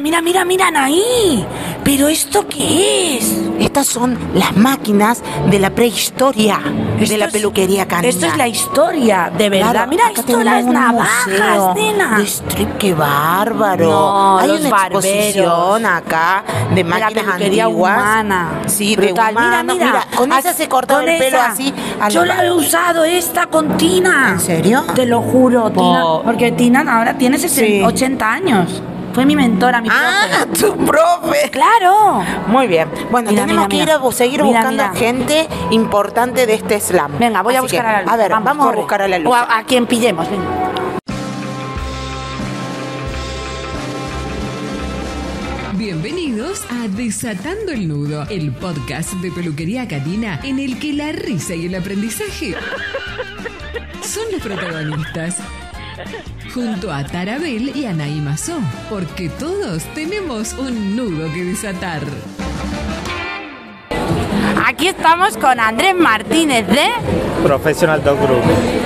Mira, mira, mira, mira, ahí. ¿Pero esto qué es? Estas son las máquinas de la prehistoria Esto de la es- peluquería canina. Esto es la historia, de verdad. Claro, mira, esto las un navajas, museo nena. De strip, qué bárbaro. No, Hay los una barberos. exposición acá de la máquinas peluquería antiguas. humana. Sí, Brutal. de humano. Mira, mira. con esa se cortaba el pelo esa. así. Yo la he usado esta con Tina. ¿En serio? Te lo juro, Tina. Po- Porque Tina ahora tiene 60 Sí. 80 años. Fue mi mentora, mi Ah, profe. tu profe. Claro. Muy bien. Bueno, Mira, tenemos mira, que ir a seguir Mira, buscando mira. gente importante de este slam. Venga, voy a buscar que, a la luz. A ver, vamos, a buscar a la luz. O a, a quien pillemos, venga. Bienvenidos a Desatando el Nudo, el podcast de peluquería canina en el que la risa y el aprendizaje son los protagonistas. Junto a Tarabel y Anaí Mazó, porque todos tenemos un nudo que desatar. Aquí estamos con Andrés Martínez de... Professional Dog Group.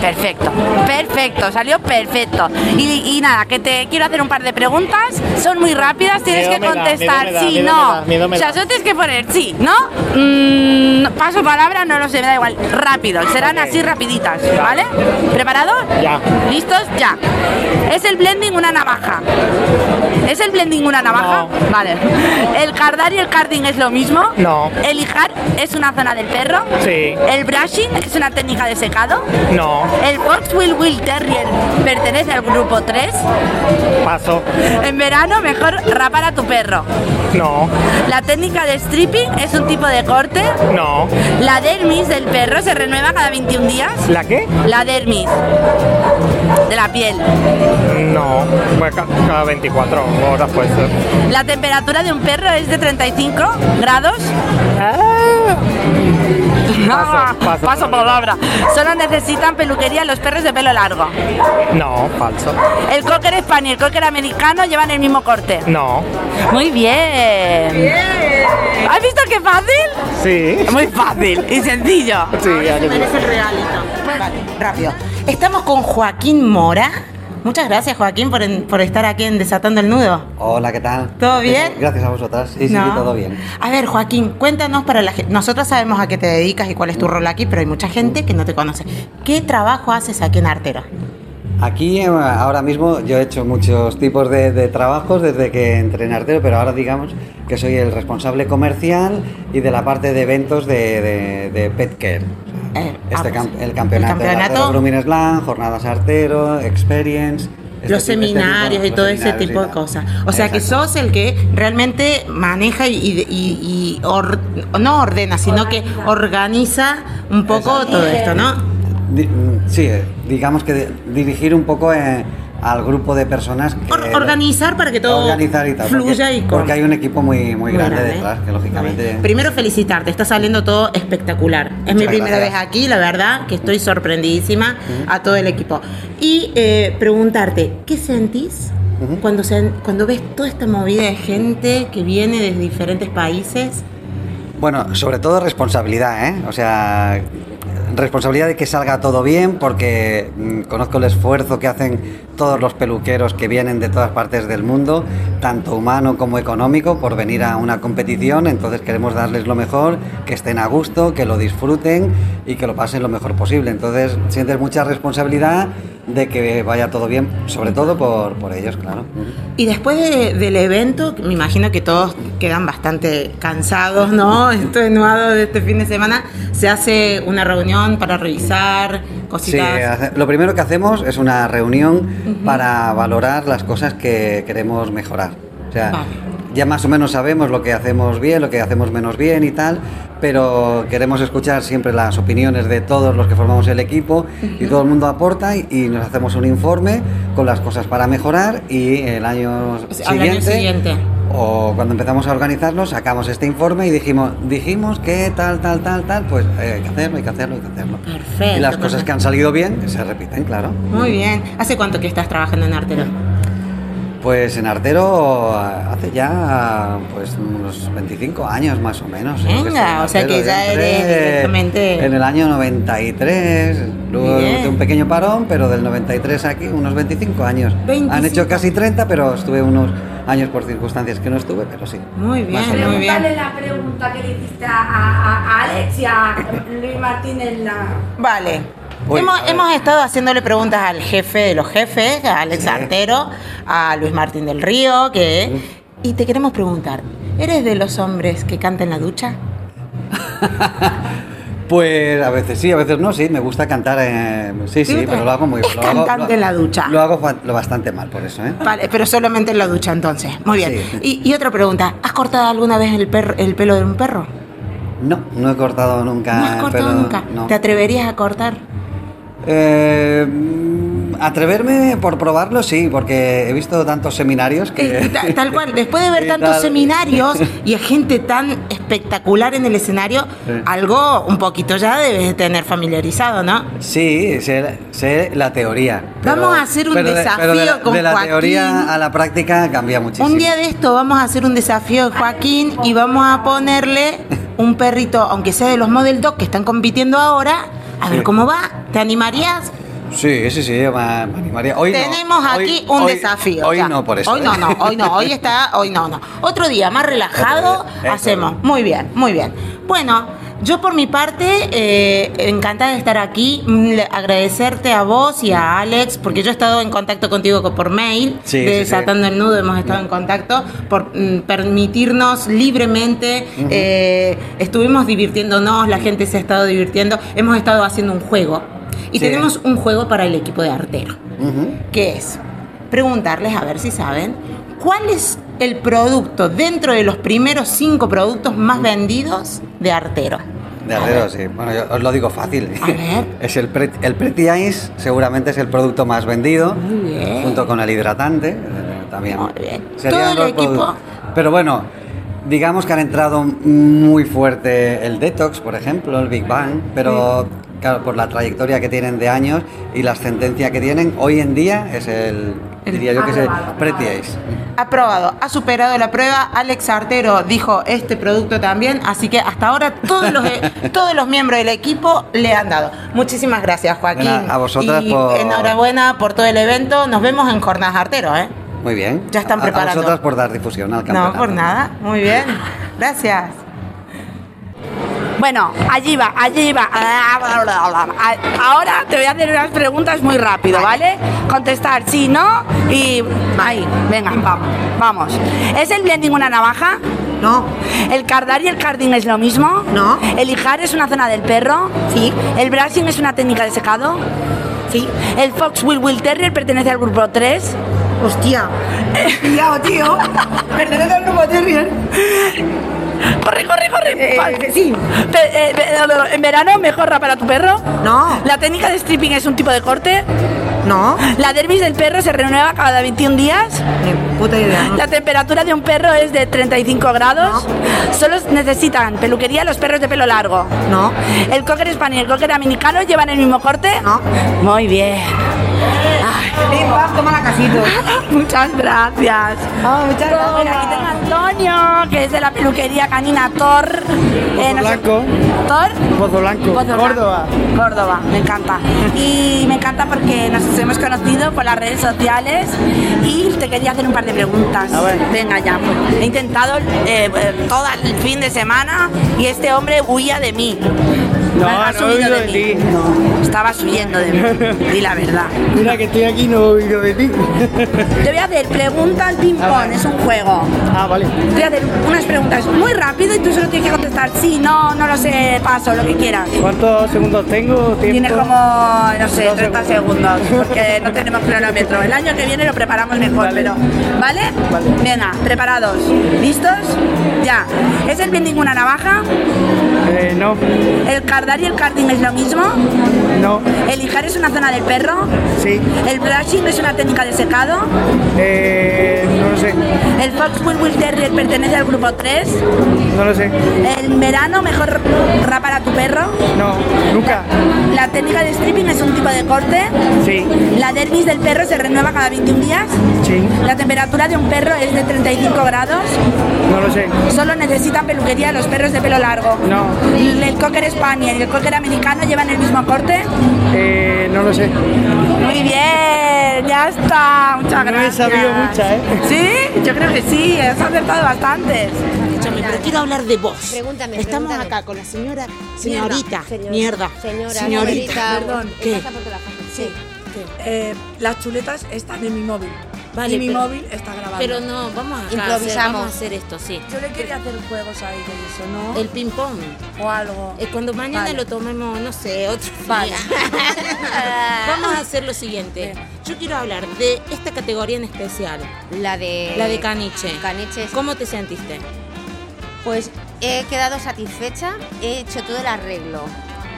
Perfecto, perfecto, salió perfecto. Y, y nada, que te quiero hacer un par de preguntas, son muy rápidas, tienes Miedo que da, contestar miedo me da, sí, miedo no. da, me o sea, solo tienes que poner sí, no. Mm, paso palabra, no lo sé, me da igual. Rápido, serán así rapiditas, ¿vale? ¿Preparado? Ya. ¿Listos? Ya. ¿Es el blending una navaja? ¿Es el blending una navaja? No. Vale. ¿El cardar y el carding es lo mismo? No. ¿El lijar es una zona del perro? Sí. ¿El brushing es una técnica de secado? No, ¿El Foxwheel Will Terrier pertenece al grupo 3? paso. En verano mejor rapar a tu perro. No, ¿La técnica de stripping es un tipo de corte? no. ¿La dermis del perro se renueva cada 21 días? ¿La qué? La dermis de la piel. No, pues ca- cada 24 horas puede ser. ¿La temperatura de un perro es de 35 grados? Paso, paso. Paso palabra. Solo necesitan peluquería los perros de pelo largo. No, falso. El cocker español y el cocker americano llevan el mismo corte. No. Muy bien. ¿Has visto qué fácil? Sí. Muy fácil y sencillo. Sí, el regalito. Vale, rápido. Estamos con Joaquín Mora. Muchas gracias, Joaquín, por, en- por estar aquí en Desatando el Nudo. Hola, ¿qué tal? ¿Todo bien? Gracias a vosotras. Sí, sí, ¿No? todo bien. A ver, Joaquín, cuéntanos para la gente. Nosotros sabemos a qué te dedicas y cuál es tu rol aquí, pero hay mucha gente que no te conoce. ¿Qué trabajo haces aquí en Artero? Aquí eh, ahora mismo yo he hecho muchos tipos de, de trabajos desde que entré en Artero, pero ahora digamos que soy el responsable comercial y de la parte de eventos de, de- de Pet Care. Eh, Este ah, cam- pues, el campeonato, el de campeonato. Grooming Slam, jornadas Artero, Experience. este los tipo- este seminarios tipo- y todo ese tipo de cosas. O sea que sos el que realmente maneja y, y- y- y or- no ordena, sino que organiza un poco Exacto. todo esto, ¿no? Di- sí, eh, digamos que de- dirigir un poco eh, al grupo de personas que... Or- organizar para que todo organizar y tal, fluya porque, y con- porque hay un equipo muy, muy, grande, grande. detrás, que lógicamente... Primero felicitarte, está saliendo todo espectacular. Es mi Muchas primera gracias. vez aquí, la verdad, que estoy sorprendidísima a todo el equipo. Y eh, preguntarte, ¿qué sentís cuando, se, cuando ves toda esta movida de gente que viene de diferentes países? Bueno, sobre todo responsabilidad, ¿eh? O sea, responsabilidad de que salga todo bien, porque mm, conozco el esfuerzo que hacen todos los peluqueros que vienen de todas partes del mundo, tanto humano como económico, por venir a una competición. Entonces queremos darles lo mejor, que estén a gusto, que lo disfruten y que lo pasen lo mejor posible. Entonces sientes mucha responsabilidad de que vaya todo bien, sobre todo por, por ellos, claro. Y después de- del evento, me imagino que todos quedan bastante cansados, ¿no? Extenuados de este fin de semana. Se hace una reunión para revisar cositas. hace- lo primero que hacemos es una reunión para valorar las cosas que queremos mejorar. O sea, Vale. ya más o menos sabemos lo que hacemos bien, lo que hacemos menos bien y tal, pero queremos escuchar siempre las opiniones de todos los que formamos el equipo y todo el mundo aporta y, y nos hacemos un informe con las cosas para mejorar y el año O sea, al año siguiente. O cuando empezamos a organizarnos, sacamos este informe y dijimos, dijimos que tal, tal, tal, tal, pues eh, hay que hacerlo, hay que hacerlo, hay que hacerlo. Perfecto, Y las cosas perfecto. que han salido bien se repiten, claro. Muy bien. ¿Hace cuánto que estás trabajando en Artero? Pues en Artero hace ya pues unos 25 años más o menos. que Venga, o sea que ya eres directamente- En el año 93, luego de un pequeño parón, pero del 93 aquí unos 25 años. 25. Han hecho casi 30, pero estuve unos años por circunstancias que no estuve, pero sí. Muy bien, menos. muy bien. La pregunta que le hiciste a, a- a Alex y a Luis Martín en la... Vale. Hemos, estado haciéndole preguntas al jefe de los jefes, a Alex. Artero, a Luis Martín del Río, que... Y te queremos preguntar, ¿eres de los hombres que cantan en la ducha? Pues a veces sí, a veces no, sí, me gusta cantar. eh, sí, sí, pero lo hago muy hago- cantante en la ducha. Lo hago lo bastante mal por eso, ¿eh? Vale, pero solamente en la ducha entonces. Muy bien. Sí. Y, y otra pregunta, ¿has cortado alguna vez el, perro, el pelo de un perro? No, no he cortado nunca. ¿No has el cortado pelo, nunca? no. ¿Te atreverías a cortar? Eh, atreverme por probarlo, sí, porque he visto tantos seminarios que. Eh, ta- tal cual, después de ver tantos tal. seminarios y a gente tan espectacular en el escenario, Sí. algo un poquito ya debes de tener familiarizado, ¿no? Sí, sé, sé la teoría. Vamos a hacer un pero de- pero de la, desafío con de la Joaquín. teoría a la práctica cambia muchísimo. Un día de esto vamos a hacer un desafío de Joaquín y vamos a ponerle un perrito, aunque sea de los Model Dog que están compitiendo ahora, a ver cómo va. ¿Te animarías? Sí, sí, sí, me, animaría. Hoy no, Tenemos hoy- aquí un hoy- desafío. Hoy ya. no, por eso. Hoy no, no, hoy no, hoy está, hoy no, no. Otro día más relajado hacemos. Muy bien, muy bien. Bueno, yo por mi parte, eh, encantada de estar aquí, Mm, agradecerte a vos y a Alex, porque yo he estado en contacto contigo co- por mail, Sí, de sí, sí. Desatando el Nudo, hemos estado en contacto, por mm, permitirnos libremente, eh, estuvimos divirtiéndonos, la gente se ha estado divirtiendo, hemos estado haciendo un juego. Y tenemos un juego para el equipo de artero que es preguntarles, a ver si saben, cuál es el producto dentro de los primeros cinco productos más vendidos de Artero. De Artero, sí. Bueno, yo os lo digo fácil. A ver. Es el, Pre- el Pretty Ice, seguramente es el producto más vendido, Muy bien. junto con el hidratante, eh, también. Muy bien. Todo el equipo. Pero bueno, digamos que han entrado muy fuerte el Detox, por ejemplo, el Big Bang, pero claro, por la trayectoria que tienen de años y la ascendencia que tienen, hoy en día es El- diría yo que Pretty Ice. Aprobado, ha superado la prueba. Alex Artero dijo este producto también, así que hasta ahora todos los, todos los miembros del equipo le han dado. Muchísimas gracias, Joaquín. A vosotras y por- enhorabuena por todo el evento. Nos vemos en Jornadas Artero, ¿eh? Muy bien. Ya están A- preparando. A vosotras por dar difusión al No, campeonato. por nada. Muy bien. Gracias. Bueno, allí va, allí va. Ahora te voy a hacer unas preguntas muy rápido, ¿vale? Contestar sí, no y ahí, venga, vamos. Vamos. ¿Es el blending una navaja? No. ¿El cardar y el carding es lo mismo? No. ¿El lijar es una zona del perro? Sí. ¿El brushing es una técnica de secado? Sí. ¿El Fox Will Will Terrier pertenece al grupo 3? Hostia. Cuidado, tío. Pertenece al grupo Terrier. Corre, corre, corre. Eh, eh, sí. Pe- eh, pe- ¿En verano mejorra para tu perro? No. ¿La técnica de stripping es un tipo de corte? No. ¿La dermis del perro se renueva cada 21 días? Ni puta idea. ¿La temperatura de un perro es de 35 grados? ¿Solo necesitan peluquería los perros de pelo largo? No. ¿El cocker spaniel y el cocker americano llevan el mismo corte? No. Muy bien. Pim, pam, toma la casito. muchas gracias. Ah, muchas gracias. Bueno, aquí tengo a Antonio, que es de la peluquería canina Thor. Eh, no sé- Blanco. ¿Thor? Pozo Blanco. Pozo Blanco. Córdoba. Córdoba, me encanta. Y me encanta porque nos hemos conocido por las redes sociales y te quería hacer un par de preguntas. A ver. Venga ya, pues, he intentado eh, eh, todo el fin de semana y este hombre huía de mí. No, Ha no he huido huido de mí. ti. Estabas huyendo de mí, di la verdad. Mira que estoy aquí y no he oído de ti. Te voy a hacer preguntas A ping-pong, ver. es un juego. Ah, vale. Te voy a hacer unas preguntas muy rápido y tú solo tienes que contestar sí, no, no lo sé, paso, lo que quieras. ¿Cuántos segundos tengo? ¿Tiempo? Tienes como, no sé, Dos 30 segundos, porque no tenemos cronómetro. El año que viene lo preparamos mejor, Vale. pero. ¿Vale? Vale. Venga, preparados. ¿Listos? Ya. ¿Es el bending una navaja? Eh, no. ¿El y el carding es lo mismo? No. ¿El lijar es una zona del perro? Sí. ¿El brushing es una técnica de secado? Eh, no lo sé. ¿El Fox Will Terrier pertenece al grupo 3. No lo sé. En verano, mejor rapar a tu perro. No, nunca. La técnica de stripping es un tipo de corte. Sí, La dermis del perro se renueva cada 21 días. sí, La temperatura de un perro es de 35 grados. no lo sé. Solo necesitan peluquería los perros de pelo largo. No, El cocker spaniel y el cocker americano llevan el mismo corte. eh, no lo sé. Muy bien, ya está. Muchas No he gracias. sabido mucha, ¿eh? Sí, yo creo que sí, has acertado bastantes. Escúchame, pero quiero hablar de vos. Pregúntame, Estamos pregúntame. acá con la señora, señorita, Señora, mierda, Señora, señorita. señorita, perdón. ¿Qué? Sí. Eh, las chuletas están en mi móvil. Vale, y mi pero- móvil está grabando. Pero no, vamos a, a hacer, Improvisamos. vamos a hacer esto, sí. yo le quería hacer juegos ahí de eso, ¿no? El ping pong. o algo. Eh, cuando mañana Vale. lo tomemos, no sé, otro Vale. día. Vamos a hacer lo siguiente. Yo quiero hablar de esta categoría en especial, La de... la de caniche. Caniches. ¿Cómo te sentiste? Pues he quedado satisfecha, he hecho todo el arreglo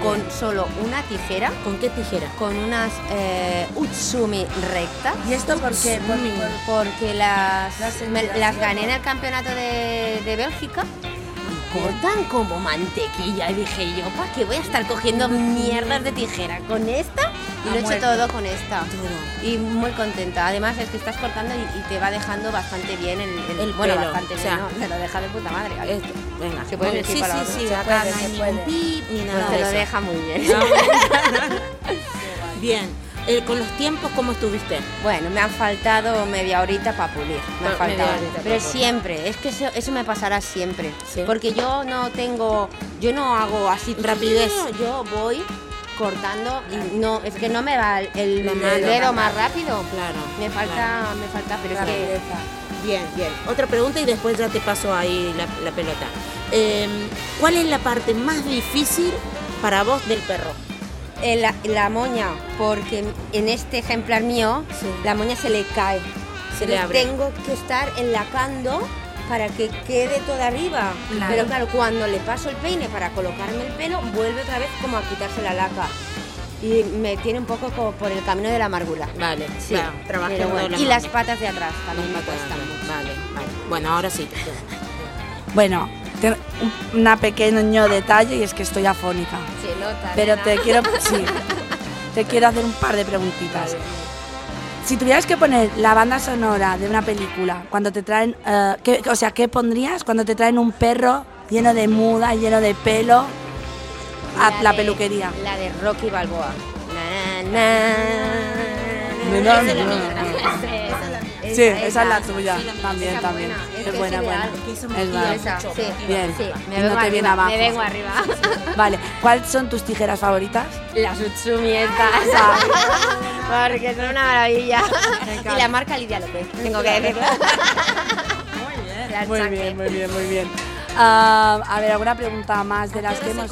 con solo una tijera, ¿Con qué tijera? con unas eh, Utsumi rectas. ¿Y esto por qué? Por- por- Porque las, Las me- hembras. las gané en el campeonato de, de Bélgica. Cortan como mantequilla. Y dije yo, ¿para qué voy a estar cogiendo mierdas de tijera? Con esta y lo he hecho todo con esta. Y muy contenta. Además es que estás cortando y, y te va dejando bastante bien el, el- El bueno, pelo, bastante o bien, sea, ¿no? Me lo deja de puta madre. Esto, venga. Se puede decir sí, palabras. sí, sí, Se acá puede, no hay se ningún puede. pip ni nada Pues te lo deja muy bien. Bien. Eh, con los tiempos, ¿cómo estuviste? Bueno, me han faltado media horita para pulir. Me han faltado. Pero siempre, es que eso, eso me pasará siempre. Sí. Porque yo no tengo, yo no hago así Rapidez. Yo voy cortando y no, es que no me va el, el- dedo más rápido. Claro. Me falta, me falta, pero es que Bien, bien. Otra pregunta y después ya te paso ahí la, la pelota. Eh, ¿Cuál es la parte más difícil para vos del perro? eh, la, la moña, porque en este ejemplar mío, Sí. la moña se le cae. Se le abre. Tengo que estar enlacando para que quede toda arriba. Claro. Pero claro, cuando le paso el peine para colocarme el pelo, vuelve otra vez como a quitarse la laca. Y me tiene un poco como por el camino de la amargura. Vale, Sí, claro, trabajando pero bueno. la Y las patas de atrás también me Las patas cuestan mucho. Vale, vale. Bueno, ahora sí. Bueno, un una pequeño detalle y es que estoy afónica. Se nota. Pero te quiero, sí, te quiero hacer un par de preguntitas. Si tuvieras que poner la banda sonora de una película cuando te traen, eh, ¿qué- o sea, ¿qué pondrías cuando te traen un perro lleno de muda, lleno de pelo a la de- peluquería? La de Rocky Balboa. Na, na, na. no, mía. Sí, esa es la tuya. Sí, la. También, Esa también. buena. Es buena, es buena. Es me buena. Esa, sí. Bien. Sí, me no vengo te viene arriba. abajo. Me vengo arriba. Vale, ¿cuáles son tus tijeras favoritas? Las Utsumi estas. Porque son una maravilla. Y la marca Lidia López, tengo que decirlo. Muy bien, muy bien, muy bien. Ah, a ver, ¿alguna pregunta más de las que hemos...?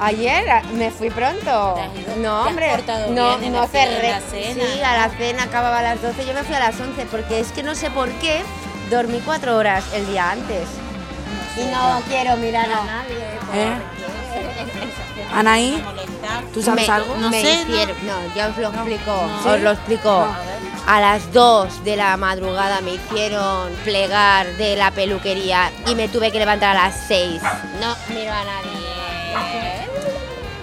Ayer me fui pronto. No, ¿Te has hombre, no, bien en no cerré. en la cena? Sí, a la cena acababa a las 12. Yo me fui a las 11 porque es que no sé por qué dormí cuatro horas el día antes. Y no quiero mirar a nadie. ¿Eh? Anaí, ¿tú sabes me, algo? No me sé, no. hicieron- no, ya os lo explico, no. os lo explico. A las 2 de la madrugada me hicieron plegar de la peluquería y me tuve que levantar a las 6. No miro a nadie.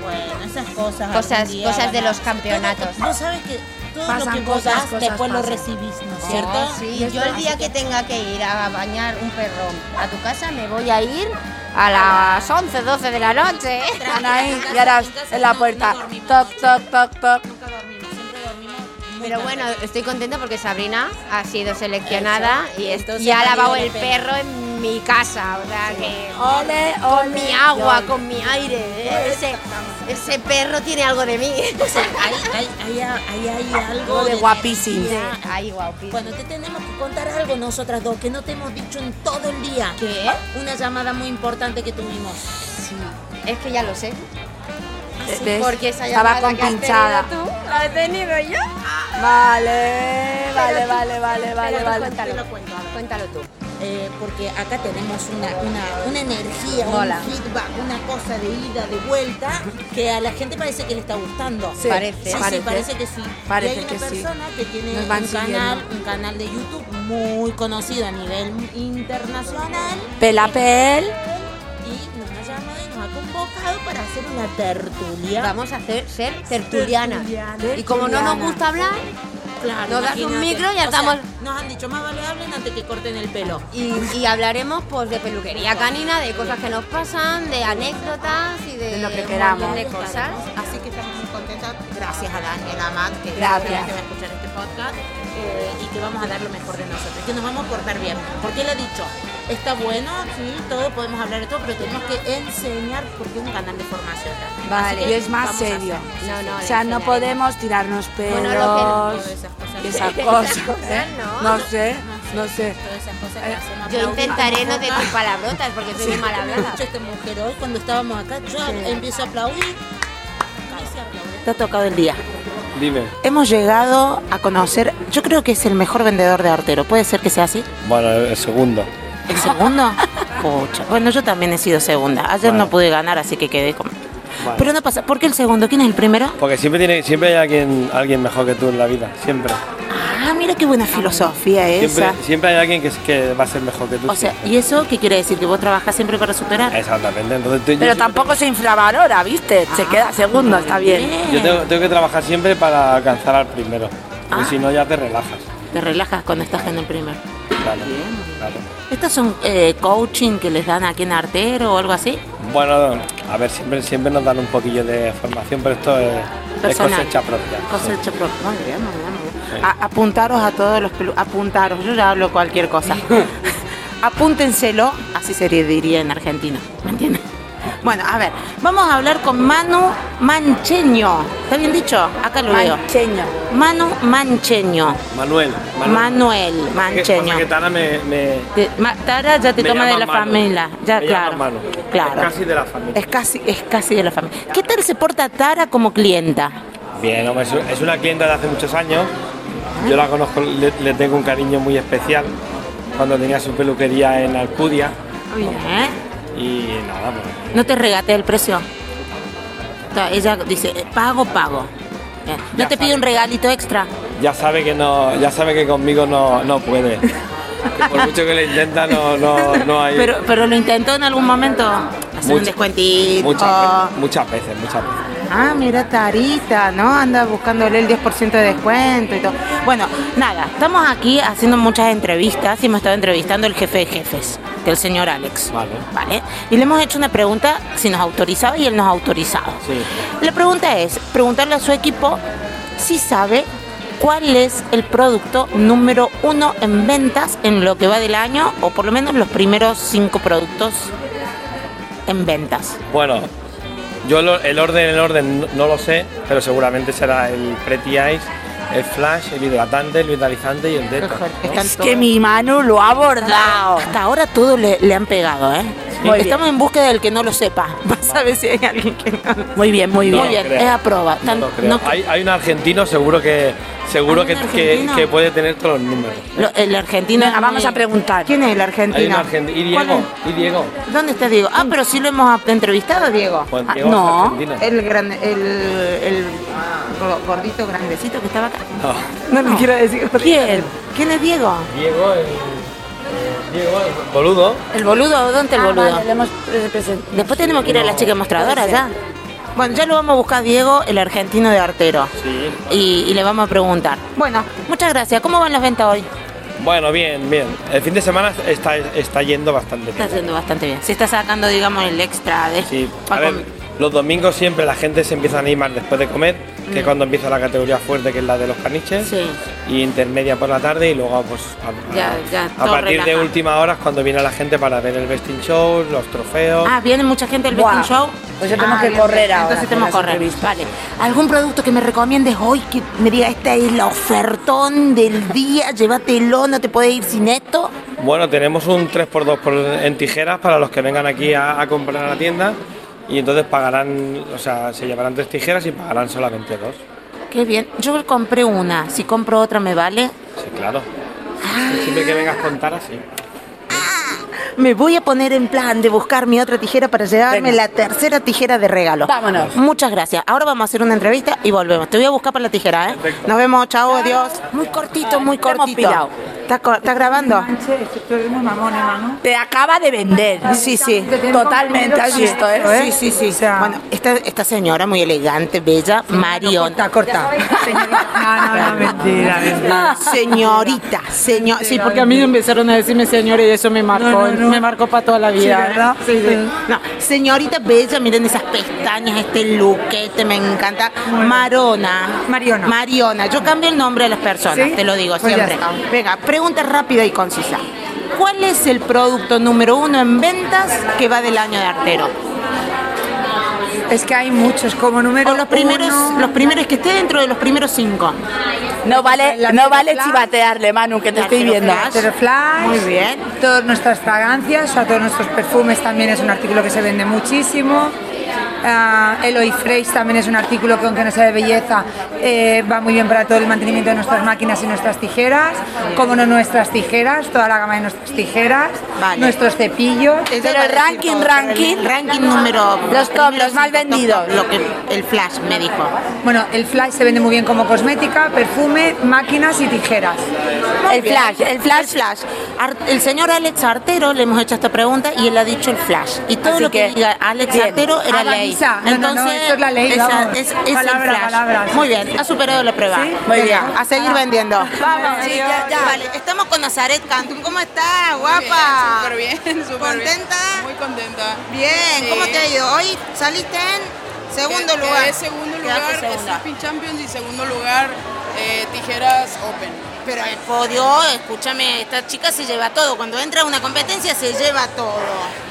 Bueno, esas cosas. Cosas- cosas de los campeonatos. Todo- Vos sabes que todo Pasan lo que cosas, vos das, cosas después lo pasan. recibís, ¿no es Oh, cierto? sí, yo el día que tenga que ir a bañar un perro a tu casa me voy a ir a las 11, 12 de la noche. Anaí, y ahora en la puerta. Toc, toc, toc, toc. Pero bueno, estoy contenta porque Sabrina ha sido seleccionada y, es- Entonces y ha ha lavado el perro en mi casa. O sea que. Ole, Con mi agua, con mi aire. ¿eh? Ese, ese perro tiene algo de mí. O sea, ahí, ahí, ahí, ahí hay algo de guapísimo. Cuando te tenemos que contar algo nosotras dos que no te hemos dicho en todo el día. ¿Qué? Una llamada muy importante que tuvimos. Es que ya lo sé. ¿Ves? Porque esa Estaba llamada que has compinchada. tenido tú, la he tenido yo. Vale, vale, tú- vale, vale, vale, vale. Cuéntalo, Te lo cuento, cuéntalo tú. eh, porque acá tenemos una, una, una energía, Mola. un feedback, una cosa de ida, de vuelta, que a la gente parece que le está gustando. Sí, Parece. Sí, sí, Parece. parece que sí. Parece y hay una que sí. persona que tiene un canal, siguiendo. un canal de YouTube muy conocido a nivel internacional. Pelapel. Y nos ha convocado para hacer una tertulia. Vamos a hacer ser tertulianas. Tertuliana. Y como no nos gusta hablar, Claro, Nos das un micro y ya O sea, estamos- nos han dicho, más vale hablen antes que corten el pelo. y, y hablaremos pues de peluquería canina, de cosas que nos pasan, de anécdotas y de, De lo que queramos. de cosas. Así que estamos muy contentas. Gracias a Daniela Matt, que Gracias. a escuchar este podcast. Eh, y que vamos a dar lo mejor de nosotros. Que nos vamos a portar bien. Porque él ha dicho, está bueno, sí, todo, podemos hablar de todo, pero tenemos que enseñar porque es un canal de formación. también. Vale. Y es más serio. hacer. No, no, O sea, no podemos tirarnos pelos. Bueno, lo que- Todas esas cosas. esas cosas. ¿eh? ¿no? No sé, no sé. Todas esas cosas que Eh, hacemos. Yo intentaré no decir palabrotas porque soy muy mal Me ha hablada. dicho esta mujer hoy cuando estábamos acá, yo empiezo a aplaudir. Casi a aplaudir. Te ha tocado el día. Dime. Hemos llegado a conocer, yo creo que es el mejor vendedor de artero. ¿Puede ser que sea así? Bueno, el segundo. ¿El segundo? Pucha. Bueno, yo también he sido segunda. Ayer Bueno. no pude ganar, así que quedé como... Bueno. Pero no pasa. ¿Por qué el segundo? ¿Quién es el primero? Porque siempre tiene, siempre hay alguien, alguien mejor que tú en la vida. Siempre. Ah, mira qué buena filosofía esa. Siempre, siempre hay alguien que, es- que va a ser mejor que tú. O sea, siempre. ¿y eso qué quiere decir? ¿Que vos trabajás siempre para superar? Exactamente. Entonces, tú- yo Pero siempre- tampoco se infravalora, ¿viste? Se queda segundo, está bien. Yo tengo, tengo que trabajar siempre para alcanzar al primero. Porque Ah. si no, ya te relajas. Te relajas cuando estás en el primero. Claro, claro. ¿Estos son eh, coaching que les dan aquí en Artero o algo así? Bueno, a ver, siempre, siempre nos dan un poquillo de formación, pero esto es, es cosecha propia. Cosecha propia. Muy bien, muy bien, bien. A- apuntaros a todos los pelu apuntaros, yo ya hablo cualquier cosa. Apúntenselo, así se diría en argentino, ¿me entiendes? Bueno, a ver, vamos a hablar con Manu Mancheño. ¿Está bien dicho? Acá lo veo. Mancheño. Manu Mancheño. Manuel. Manuel ¿Qué Mancheño. pasa que Tana me, me, Te- Ma- Tara ya te me toma de la Manu. familia. Ya, Me llama claro. Manu. Claro. Es casi de la familia. Es casi, es casi de la familia. ¿Qué tal se porta Tara como clienta? Bien, es una clienta de hace muchos años. Yo la conozco, le, le tengo un cariño muy especial. Cuando tenía su peluquería en Alcudia. ¿Eh? Y nada, pues, ¿No te regatea el precio? Ella dice, eh, pago, pago. ¿No Ya te pide un regalito extra? ya sabe que no, ya sabe que conmigo no, no puede. Por mucho que le intenta, no, no, no hay. Pero, pero lo intentó en algún momento. Hacer un descuentito. muchas, veces, muchas veces, muchas veces. Ah, mira Tarita, ¿no? Anda buscándole el 10% de descuento y todo. Bueno, nada, estamos aquí haciendo muchas entrevistas y hemos estado entrevistando al jefe de jefes, que el señor Alex. Vale. ¿Vale? Y le hemos hecho una pregunta si nos autorizaba y él nos ha autorizado. Sí. La pregunta es, preguntarle a su equipo si sabe cuál es el producto número uno en ventas en lo que va del año, o por lo menos los primeros cinco productos en ventas. Bueno, yo lo- el orden, el orden no, no lo sé, pero seguramente será el Pretty Ice, el Flash, el hidratante, el vitalizante y el Detox. Es que mi Manu lo ha abordado. Hasta ahora todo le, le han pegado, ¿eh? Muy Estamos en búsqueda del que no lo sepa. Vas a ver si hay alguien que no. Muy bien, muy Muy bien. bien, creo. es a prueba. No Tan- creo. no- hay, hay un argentino seguro que seguro ¿Hay que, que- puede tener todos los números. lo- el argentino. Venga, vamos muy- a preguntar. ¿Quién es el Hay un argentino? argentino. ¿Y ¿Cuál Diego? ¿Y Diego? ¿Dónde está Diego? Ah, pero sí lo hemos entrevistado, Diego. Juan Ah, Diego no, el, gran, el, el go- gordito grandecito que estaba acá. No. No le quiero decir. ¿Quién? ¿Quién es Diego? Diego, el boludo. ¿El boludo? ¿Dónde está el Ah, boludo? vale, le hemos presentado. Después tenemos que ir a la chica mostradora ya. Bueno, ya lo vamos a buscar Diego, el argentino de artero. Sí. Y, y le vamos a preguntar. Bueno, muchas gracias. ¿Cómo van las ventas hoy? Bueno, bien, bien. El fin de semana está, está yendo bastante Está bien. yendo bastante bien. Se está sacando, digamos, el extra de... Sí, a ver, los domingos siempre la gente se empieza a animar después de comer, que es cuando empieza la categoría fuerte, que es la de los caniches, Mm. Sí. y intermedia por la tarde, y luego pues a, a- Ya, ya, a todo partir de última hora es cuando viene la gente para ver el vesting show, los trofeos. Ah, viene mucha gente al Buah. Vesting Show. Pues tenemos Ah, que correr ahora Entonces tenemos que correr. Vale. ¿Algún producto que me recomiendes hoy que me diga, esta es la ofertón del día, llévatelo, no te puedes ir sin esto? Bueno, tenemos un 3x2 por- en tijeras para los que vengan aquí a, a comprar a la tienda, y entonces pagarán, o sea, se llevarán tres tijeras y pagarán solamente dos. Qué bien. Yo compré una. Si compro otra, ¿me vale? Sí, claro. Siempre que vengas con Tara, sí. me voy a poner en plan de buscar mi otra tijera para llevarme Venga. la tercera tijera de regalo. Vámonos. Muchas gracias. Ahora vamos a hacer una entrevista y volvemos. Te voy a buscar para la tijera, ¿eh? Nos vemos, chao, adiós. Muy cortito, muy cortito. ¿Estás grabando? Te acaba de vender. Sí, sí. Totalmente, has visto, ¿eh? Sí, sí, sí. bueno, esta, esta señora muy elegante, bella, Mariona. Corta, No, no, no, mentira, mentira. Señorita, señor. Sí, porque a mí empezaron a decirme señora y eso me marcó, me marcó para toda la vida. Sí, ¿verdad? Sí, sí. No, señorita bella, miren esas pestañas, este luquete, me encanta. Marona. Mariona. Mariona. Yo cambio el nombre de las personas, te lo digo Pues siempre. está. Venga, pregunta rápida y concisa. ¿Cuál es el producto número uno en ventas que va del año de artero? Es que hay muchos como número O los primeros, uno. los primeros que esté dentro de los primeros cinco. No vale, La no vale Flash. chivatearle, Manu, que te estoy viendo. Flash, Muy bien. Todas nuestras fragancias, o sea, todos nuestros perfumes también es un artículo que se vende muchísimo. Ah, Eloy Fresh también es un artículo que aunque no sea de belleza eh, va muy bien para todo el mantenimiento de nuestras máquinas y nuestras tijeras, como no nuestras tijeras, toda la gama de nuestras tijeras, Vale. nuestros cepillos. Pero el ranking, ranking. el ranking número Los top, los más vendidos. lo que el flash me dijo. Bueno, el Flash se vende muy bien como cosmética, perfume, máquinas y tijeras. El flash, el flash. El flash. El señor Alex Artero le hemos hecho esta pregunta y él ha dicho el flash. Y todo Así lo que, que, diga Alex bien. Artero era ley. Vanessa. No, no, no, esto es la ley, esa- vamos. es, es Palabra, el flash. palabra, sí, Muy bien, sí. ha superado la prueba. ¿Sí? Muy bien. A seguir vendiendo. Vamos, Sí, ya, ya. Vale, estamos con Nazaret Cantum. ¿Cómo estás, guapa? Súper bien, súper ¿Contenta? bien. Muy contenta. Bien, Sí. ¿cómo te ha ido? Hoy saliste en segundo Que- lugar. quedé segundo lugar. Sleeping Champions y segundo lugar eh, Tijeras Open. Pero el podio, escúchame, esta chica se lleva todo. Cuando entra a una competencia se lleva todo.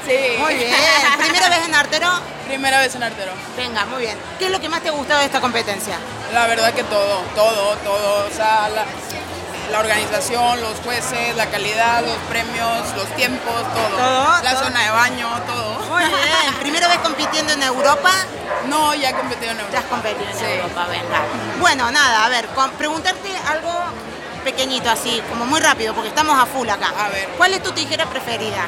Sí. Muy bien. ¿Primera vez en artero? Primera vez en artero. Venga, muy bien. ¿Qué es lo que más te ha gustado de esta competencia? La verdad que todo, todo, todo. O sea, la, la organización, los jueces, la calidad, los premios, los tiempos, todo. Todo, La todo. zona de baño, todo. Muy bien. ¿Primera vez compitiendo en Europa? No, ya he competido en Ya has Europa. competido en Sí. Europa, venga. Bueno, nada, a ver, preguntarte algo pequeñito así, como muy rápido, porque estamos a full acá. A ver. ¿Cuál es tu tijera preferida?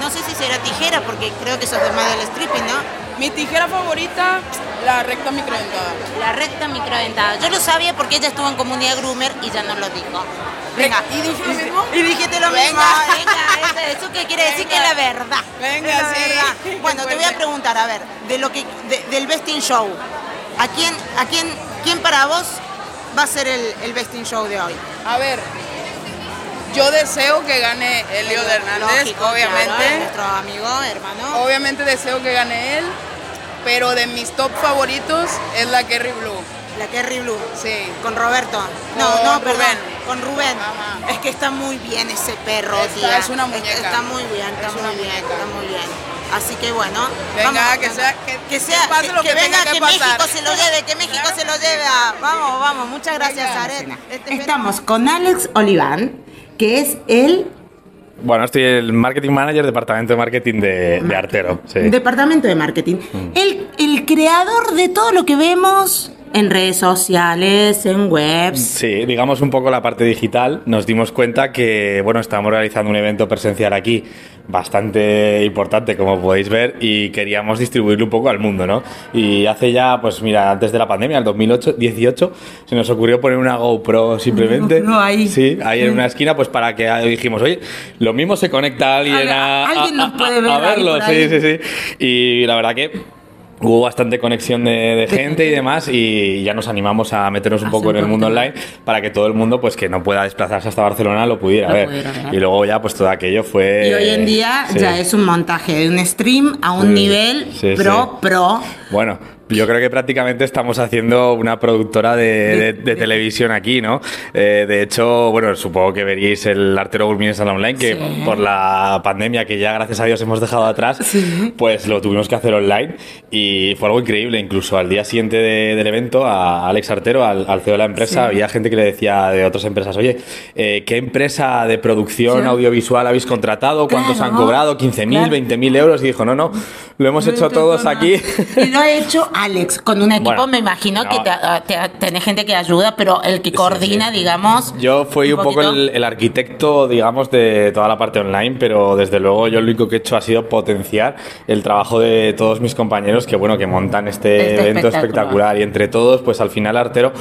No sé si será tijera, porque creo que sos de más del stripping, ¿no? Mi tijera favorita, la recta microdentada. La recta microdentada. Yo lo sabía porque ella estuvo en comunidad groomer y ya nos lo dijo. Venga. ¿Y dije lo mismo? Y dijiste lo Venga. mismo. Venga, eso, eso que quiere decir que es la verdad. Venga, Es la sí. verdad. Bueno, te voy a preguntar, a ver, de lo que de- del Best in Show. ¿A quién, a quién, quién para vos va a ser el, el Best in Show de hoy? A ver, yo deseo que gane Elio de Hernández, Lógico, obviamente. claro, nuestro amigo, hermano. Obviamente deseo que gane él, pero de mis top favoritos es la Kerry Blue. La Kerry Blue. Sí. Con Roberto. No, Con no, perdón. Rubén. Con Rubén. Ajá. Es que está muy bien ese perro, Está- tía. es una muñeca. Está, muy bien, está Es muy una bien, muñeca. está muy bien. Así que bueno. Venga, que sea- que- que sea, que pase lo que venga, que que pasar. México se lo lleve, que México Claro se lo lleve. Vamos, vamos. Muchas gracias. Arena. Estamos con Alex Oliván, que es el Bueno, estoy el marketing manager, departamento de marketing de, de Artero. sí. departamento de marketing. El, el creador de todo lo que vemos en redes sociales, en webs. Sí, digamos un poco la parte digital. Nos dimos cuenta que, bueno, estamos realizando un evento presencial aquí bastante importante, como podéis ver, y queríamos distribuirlo un poco al mundo, ¿no? Y hace ya, pues mira, antes de la pandemia, el 2018, se nos ocurrió poner una GoPro simplemente. GoPro ahí. Sí, ahí en una esquina, pues para que dijimos, oye, lo mismo se conecta alguien a, Al- alguien a- nos puede ver a ahí verlo, sí, sí, sí. Y la verdad que hubo bastante conexión de, de gente y demás y ya nos animamos a meternos un poco en el mundo online para que todo el mundo pues que no pueda desplazarse hasta Barcelona lo pudiera, Lo ver. pudiera ver. y luego ya pues todo aquello fue Y hoy en día sí. ya es un montaje de un stream a un Sí, nivel sí, pro, pro. Bueno, yo creo que prácticamente estamos haciendo una productora de, de- de televisión aquí, ¿no? Eh, de hecho, bueno, supongo que veríais el Artero Gourmet Online, que Sí. por la pandemia que ya gracias a Dios hemos dejado atrás, pues lo tuvimos que hacer online y fue algo increíble. Incluso al día siguiente de- del evento, a Alex Artero, al, al CEO de la empresa, había gente que le decía de otras empresas, oye, eh, ¿qué empresa de producción audiovisual habéis contratado? ¿Cuántos Claro. han cobrado? ¿15.000, Claro. 20.000 euros? Y dijo, no, no, lo hemos hecho todos aquí. Y lo ha hecho Alex, con un equipo Bueno, me imagino no. que te, te- tenés gente que ayuda, pero el que coordina, digamos. Yo fui un, poco el, el arquitecto, digamos, de toda la parte online, pero desde luego yo lo único que he hecho ha sido potenciar el trabajo de todos mis compañeros que, bueno, que montan este, Este evento espectacular. Y entre todos, pues al final, Artero,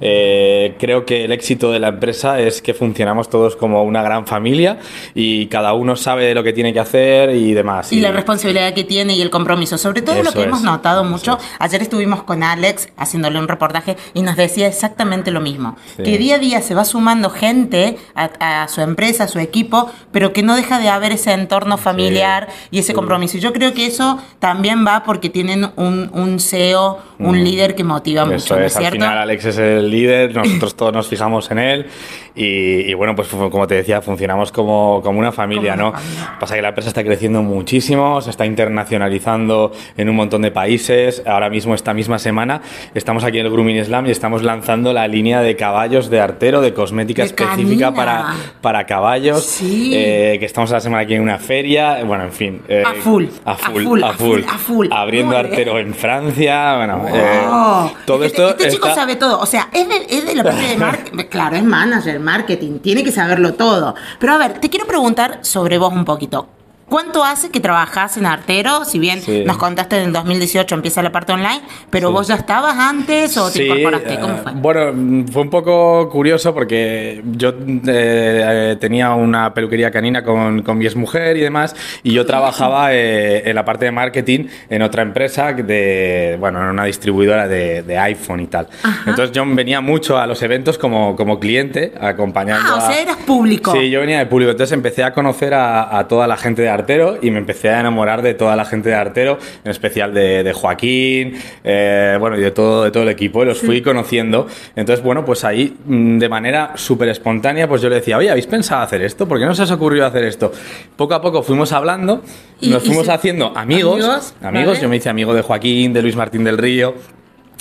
eh, creo que el éxito de la empresa es que funcionamos todos como una gran familia y cada uno sabe lo que tiene que hacer y demás. Y la responsabilidad que tiene y el compromiso. Sobre todo lo que hemos es, notado mucho. Ayer estuvimos con Alex haciéndole un reportaje y nos decía exactamente lo mismo. Sí. Que día a día se va sumando gente a, a su empresa, a su equipo, pero que no deja de haber ese entorno familiar y ese compromiso. Y yo creo que eso también va porque tienen un, un CEO, un Mm. líder que motiva Eso mucho, ¿no es es, al cierto? final Alex es el líder, nosotros todos nos fijamos en él y, y bueno, pues como te decía, funcionamos como, como una familia, Como ¿no? una familia. Pasa que la empresa está creciendo muchísimo, se está internacionalizando en un montón de países. Ahora mismo, esta misma semana, estamos aquí en el Grooming Slam y estamos lanzando la línea de caballos de artero, de cosmética De específica para, para caballos, Sí. eh, que estamos la semana aquí en una feria, bueno, en fin. eh, A full, A a full, full, a full. full, a full. Abriendo Muy bien. artero en Francia, bueno, Oh, eh, todo este, esto este chico está- sabe todo. O sea, es de, es de la parte de marketing. claro, es manager, marketing. Tiene que saberlo todo. Pero a ver, te quiero preguntar sobre vos un poquito. ¿Cuánto hace que trabajás en Artero? Si bien Sí. nos contaste en el 2018 empieza la parte online, pero vos ya estabas antes o te Sí, incorporaste. ¿Cómo eh, fue? Bueno, mm, fue un poco curioso porque yo eh, tenía una peluquería canina con, con mi exmujer y demás, y yo trabajaba eh, en la parte de marketing en otra empresa, de, bueno, en una distribuidora de, de iPhone y tal. Entonces yo venía mucho a los eventos como, como cliente, acompañando Ah, o a- sea, eras público. Sí, yo venía de público, entonces empecé a conocer a, a toda la gente de Artero y me empecé a enamorar de toda la gente de Artero, en especial de, de Joaquín, eh, bueno, y de todo, de todo el equipo, y los fui conociendo. Entonces, bueno, pues ahí, mm, de manera súper espontánea, pues yo le decía, oye, ¿habéis pensado hacer esto? ¿Por qué no se os ocurrió hacer esto? Poco a poco fuimos hablando, Y- nos y fuimos se- haciendo amigos, Amigos, amigos, ¿vale? yo me hice amigo de Joaquín, de Luis Martín del Río.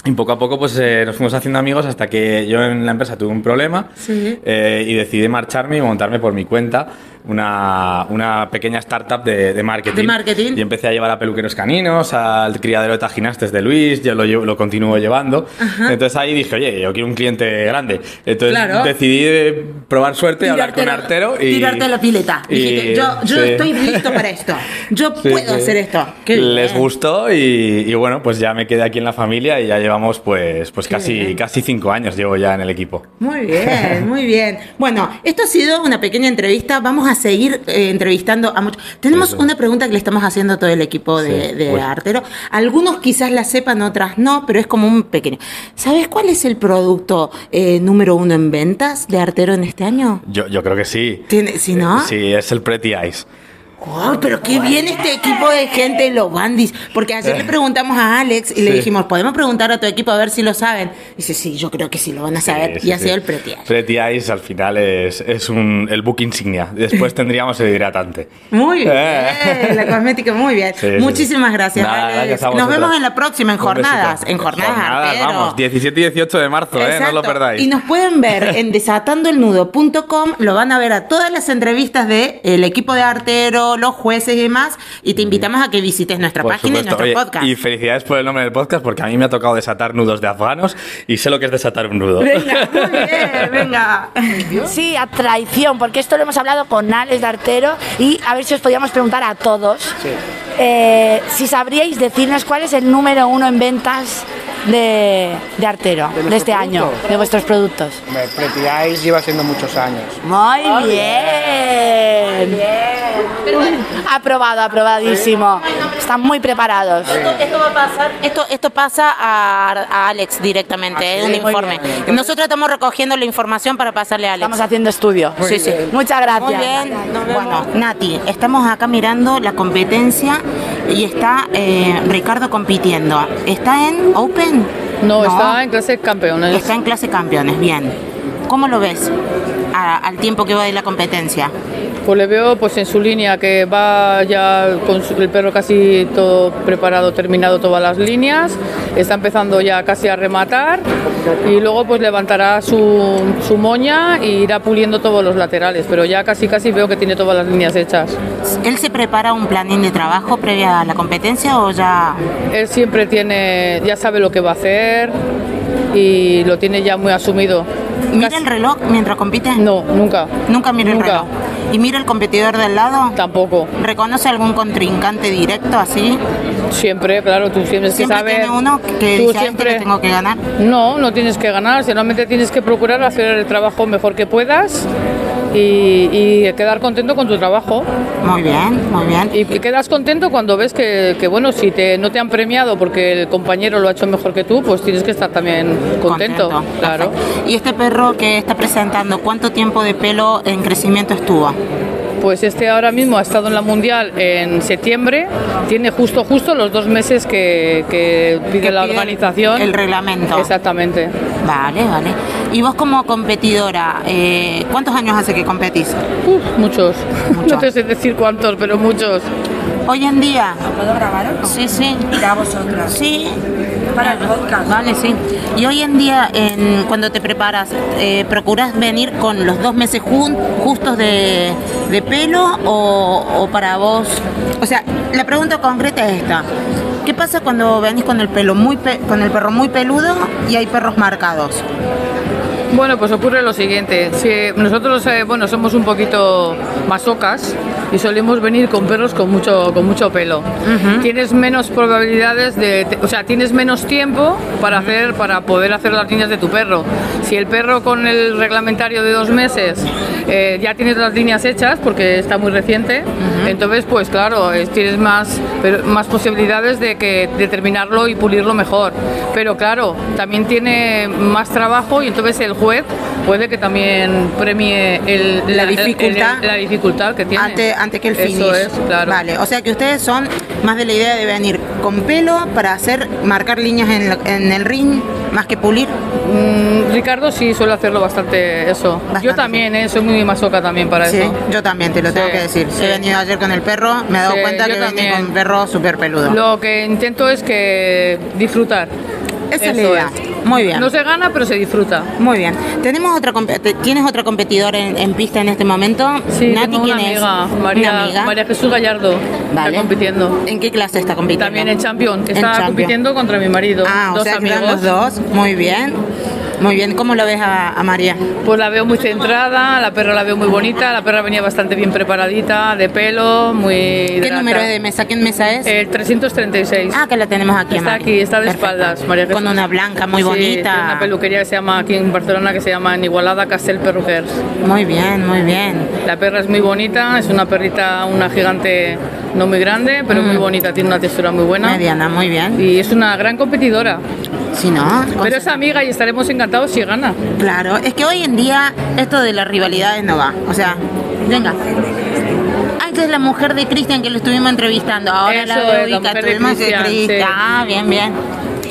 Y poco a poco pues eh, nos fuimos haciendo amigos hasta que yo en la empresa tuve un problema Sí. eh, y decidí marcharme y montarme por mi cuenta una, una pequeña startup de, de marketing. De marketing. Y empecé a llevar a peluqueros caninos, al criadero de tajinastes de Luis, yo lo, llevo- lo continúo llevando. Entonces ahí dije, oye, yo quiero un cliente grande. Entonces Claro. decidí probar suerte, hablar con Tirarte Artero y... Tirarte la pileta. y- Dijiste, yo, yo sí. estoy listo para esto. Yo Sí, puedo sí. hacer esto. Qué Les bien. gustó y, y bueno, pues ya me quedé aquí en la familia y ya llevamos pues, pues casi, bien. casi cinco años llevo ya en el equipo. Muy bien, muy bien. Bueno, esto ha sido una pequeña entrevista. Vamos a seguir eh, entrevistando a muchos. Tenemos Eso. una pregunta que le estamos haciendo a todo el equipo de, Sí, de uy. Artero. Algunos quizás la sepan, otras no, pero es como un pequeño. ¿Sabes cuál es el producto eh, número uno en ventas de Artero en este año? Yo, yo creo que sí. ¿Tiene, si no? Sí, es el Pretty Eyes. Pero qué bien este equipo de gente, los bandis. Porque ayer le preguntamos a Alex y le Eh. Dijimos, ¿podemos preguntar a tu equipo a ver si lo saben? Dice, sí, yo creo que sí lo van a saber. Sí, y ha sí, sido sí. el Pretty Eyes. Pretty Eyes al final es, es un, el book insignia. Después tendríamos el hidratante. Muy bien, Eh. la cosmética, muy bien. Muchísimas gracias, Nada, Alex. gracias Nos vosotros. vemos en la próxima, en Un besito. jornadas. En jornadas, Artero. vamos, 17 y 18 de marzo, ¿eh? No lo perdáis. Y nos pueden ver en desatandoelnudo.com, lo van a ver a todas las entrevistas del el equipo de artero, los jueces y demás, y te invitamos a que visites nuestra Por página y nuestro Oye, podcast. Y felicidades por el nombre del podcast porque a mí me ha tocado desatar nudos de afganos y sé lo que es desatar un nudo. Venga, muy bien, venga. Sí, a traición, porque esto lo hemos hablado con Alex de Artero y a ver si os podíamos preguntar a todos eh, si sabríais decirnos cuál es el número uno en ventas de, de Artero de, este año, de vuestros productos. Pretty Eyes lleva siendo muchos años. Muy bien. Aprobado, aprobadísimo. Están muy preparados. Esto, esto va a pasar, esto, esto pasa a, a Alex directamente, es un Muy informe. bien. Nosotros estamos recogiendo la información para pasarle a Alex. Estamos haciendo estudio. Sí, sí. Muchas gracias. Muy bien. Bueno, Nati, estamos acá mirando la competencia y está eh, Ricardo compitiendo. ¿Está en Open? No, está en clase de campeones. Está en clase campeones, bien. ¿Cómo lo ves a- al tiempo que va de la competencia? Pues le veo pues en su línea que va ya con su- el perro casi todo preparado, terminado todas las líneas, está empezando ya casi a rematar y luego pues levantará su, su moña e irá puliendo todos los laterales, pero ya casi casi veo que tiene todas las líneas hechas. ¿Él se prepara un planín de trabajo previa a la competencia o ya...? Él siempre tiene, ya sabe lo que va a hacer y lo tiene ya muy asumido. ¿Mira el reloj mientras compite? No, nunca. ¿Nunca mira el reloj? ¿Y mira el competidor del lado? Tampoco. ¿Reconoce algún contrincante directo así? Siempre, claro, tú siempre, ¿Siempre sabes. tiene uno que tú dice, "A este siempre tengo que ganar? No, no tienes que ganar, solamente tienes que procurar hacer el trabajo mejor que puedas y, y quedar contento con tu trabajo. Muy bien, muy bien. Y, y quedas contento cuando ves que, que, bueno, si te, no te han premiado porque el compañero lo ha hecho mejor que tú, pues tienes que estar también contento. Contento, Claro. ¿Y este perro que está presentando, cuánto tiempo de pelo en crecimiento estuvo? Pues este ahora mismo ha estado en la Mundial en septiembre, tiene justo justo los dos meses que, que pide Que la pide organización. el reglamento. Exactamente. Vale, vale. Y vos como competidora, eh, ¿cuántos años hace que competís? Uf, muchos. No te sé decir cuántos, pero muchos. Hoy en día. ¿Puedo grabar o no? Sí, sí. Para vosotras. Sí. Para el podcast. Vale, sí. Y hoy en día, en- cuando te preparas, eh, ¿procuras venir con los dos meses jun- justos de, de pelo o, para vos? O sea, la pregunta concreta es esta. ¿Qué pasa cuando venís con el pelo muy pe- con el perro muy peludo y hay perros marcados? Bueno, pues ocurre lo siguiente. Si nosotros, eh, bueno, somos un poquito masocas y solemos venir con perros con mucho, con mucho pelo. Tienes menos probabilidades de, o sea, tienes menos tiempo para hacer, para poder hacer las líneas de tu perro. Si el perro con el reglamentario de dos meses eh, ya tienes las líneas hechas porque está muy reciente, entonces, pues claro, es- tienes más, más posibilidades de que de terminarlo y pulirlo mejor. Pero claro, también tiene más trabajo y entonces el juez puede que también premie el- La dificultad. el- la dificultad que tiene. Ante, ante que el finish. Eso es, claro. Vale, o sea que ustedes son más de la idea de venir con pelo para hacer, marcar líneas en, la- en el ring, más que pulir. Mm, Ricardo sí suele hacerlo bastante eso. Yo también, eh, soy muy masoca también para Sí, eso. yo también te lo tengo Sí, que decir. sí. He venido ayer con el perro, me he dado cuenta que también. con un perro súper peludo. Lo que intento es que disfrutar. Esa es la idea. Muy bien. No se gana, pero se disfruta. Muy bien. ¿Tenemos otra ¿Tienes otra competidora en, en pista en este momento? Sí, Nati, tengo una ¿quién es? amiga, María, Una amiga. María Jesús Gallardo, Vale. está compitiendo. ¿En qué clase está compitiendo? También en Champion, En está Champion. compitiendo contra mi marido. Ah, o dos sea amigos. están los dos. Muy bien. Muy bien. ¿Cómo lo ves a, a María? Pues la veo muy centrada, la perra la veo muy bonita, la perra venía bastante bien preparadita, de pelo, muy ¿Qué número es de mesa? ¿Qué mesa es? El 336. Ah, que la tenemos aquí. Está aquí, está de Perfecto. espaldas, María Jesús. Con una blanca muy Sí, bonita. una peluquería que se llama aquí en Barcelona que se llama en Igualada Castel Perruquers. Muy bien, muy bien. La perra es muy bonita, es una perrita, una gigante no muy grande, pero muy bonita, tiene una textura muy buena. Mm. Mediana, muy bien. Y es una gran competidora. Si no, Pero es amiga y estaremos encantados si gana. Claro, es que hoy en día esto de las rivalidades no va. O sea, venga. Ah, esta es la mujer de Cristian que lo estuvimos entrevistando. Ahora Eso la es, mujer de tuvimos Cristian, sí. Ah, bien, bien.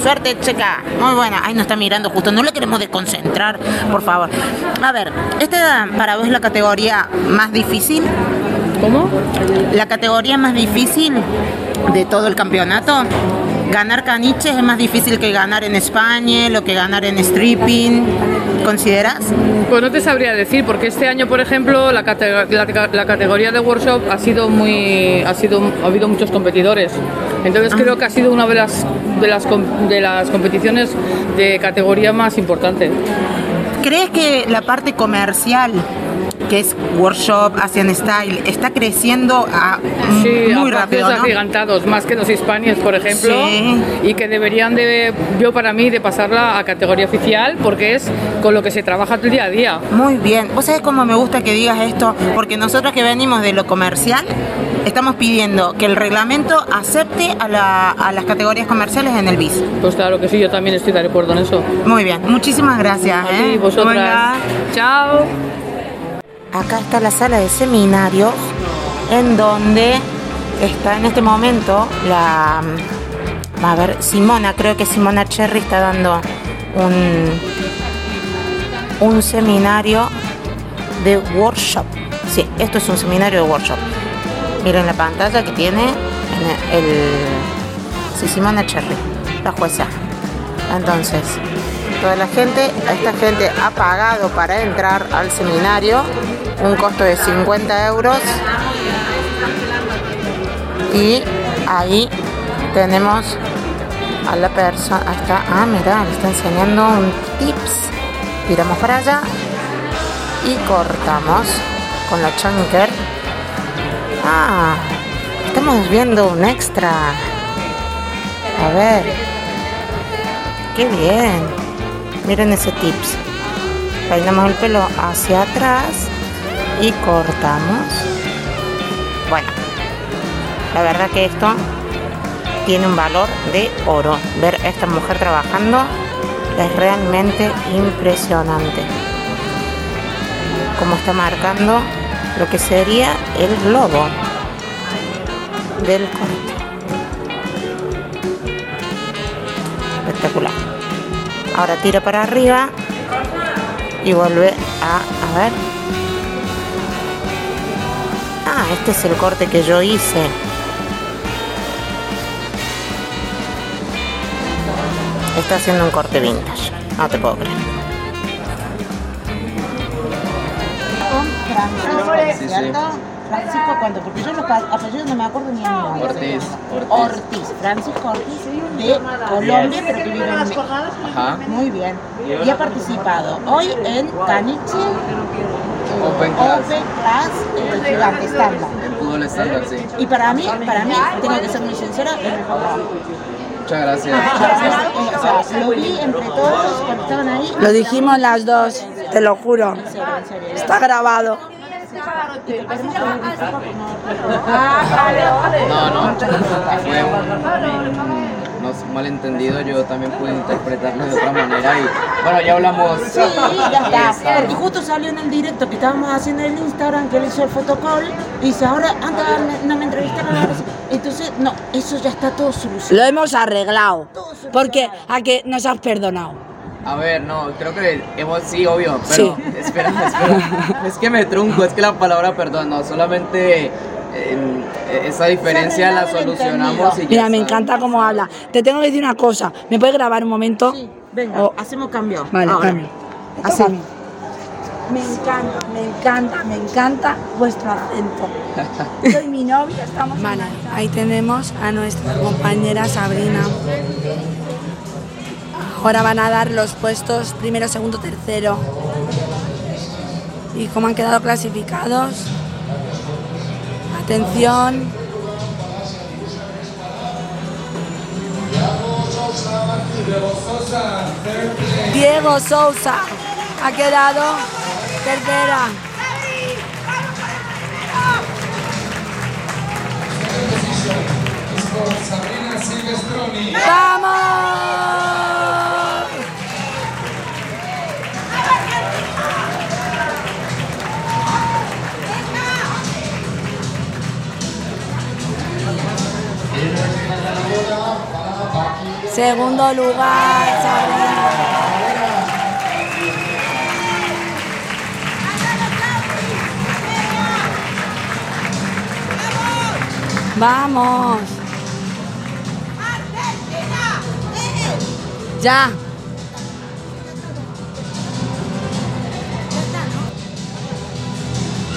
Suerte, checa. Muy buena. Ay, nos está mirando justo. No le queremos desconcentrar, por favor. A ver, esta para vos es la categoría más difícil. ¿Cómo? La categoría más difícil de todo el campeonato. Ganar caniches es más difícil que ganar en España, lo que ganar en stripping. ¿Consideras? Pues no te sabría decir, porque este año, por ejemplo, la, cate- la- la categoría de workshop ha sido muy, ha sido, ha habido muchos competidores. Entonces creo que ha sido una de las, de las, de las competiciones de categoría más importante. ¿Crees que la parte comercial, que es workshop, Asian Style, está creciendo a, Sí, muy a rápido? ¿no? agigantados, más que los hispanios, por ejemplo, Sí. y que deberían de, yo para mí, de pasarla a categoría oficial, porque es con lo que se trabaja el día a día. Muy bien. ¿Vos sabés cómo me gusta que digas esto? Porque nosotros que venimos de lo comercial, estamos pidiendo que el reglamento acepte a, la- a las categorías comerciales en el BIS. Pues claro que sí, yo también estoy de acuerdo en eso. Muy bien. Muchísimas gracias. A ¿eh? ti, vosotras. Chao. Acá está la sala de seminarios en donde está en este momento la... A ver, Simona, creo que Simona Cherry está dando un, un seminario de workshop. Sí, esto es un seminario de workshop. Miren la pantalla que tiene en el sí, Simona Cherry, la jueza. Entonces, toda la gente, esta gente ha pagado para entrar al seminario un costo de 50 euros y ahí tenemos a la persona, acá, ah, mira, me está enseñando un tips. Tiramos para allá y cortamos con la chunker. Ah, estamos viendo un extra. A ver. Qué bien. Miren ese tips. Peinamos el pelo hacia atrás y cortamos. Bueno, la verdad que esto tiene un valor de oro. Ver a esta mujer trabajando es realmente impresionante. Como está marcando lo que sería el logo del. Espectacular. Ahora tira para arriba y vuelve a, a ver. Ah, este es el corte que yo hice. Está haciendo un corte vintage. No te puedo creer. Francisco, ¿cuánto? Porque yo los apellidos no me acuerdo ni el nombre. Ortiz, Ortiz. Ortiz, Francisco Ortiz de Colombia, pero que vive en México. Ajá. Muy bien. Y ha participado hoy en Caniche Open Class. Open Class Gigante Estándar. En fútbol estándar, sí. Y para mí, para mí, tengo que ser muy sincera, el mejor. Muchas gracias. O sea, lo vi entre todos cuando estaban ahí. Lo dijimos las dos, te lo juro. En serio, en serio. Está grabado. Por no- No, no. Un, un malentendido. Yo también pude interpretarlo de otra manera. Y bueno, ya hablamos. Sí, ya está. Porque justo salió en el directo que estábamos haciendo en Instagram, que él hizo el fotocall, y dice, ahora, antes me- no me entrevistaron. ahora sí". Entonces, no, eso ya está todo solucionado. Lo hemos arreglado. Porque a que nos has perdonado. A ver, no, creo que hemos, sí, obvio, pero espera, espera. Es que me trunco, es que la palabra perdón, no, solamente esa diferencia la solucionamos y Mira, me encanta cómo habla. Te tengo que decir una cosa. ¿Me puedes grabar un momento? Venga, Oh. hacemos cambio. Vale, Ahora. cambio. Así. Me encanta, me encanta, me encanta vuestro acento. Soy mi novia, estamos. Vale, ahí tenemos a nuestra compañera Sabrina. Ahora van a dar los puestos primero, segundo, tercero. ¿Y cómo han quedado clasificados? Atención. Diego Sousa ha quedado tercera. ¡Vamos! Segundo lugar, Sabrina. Vamos. Ya.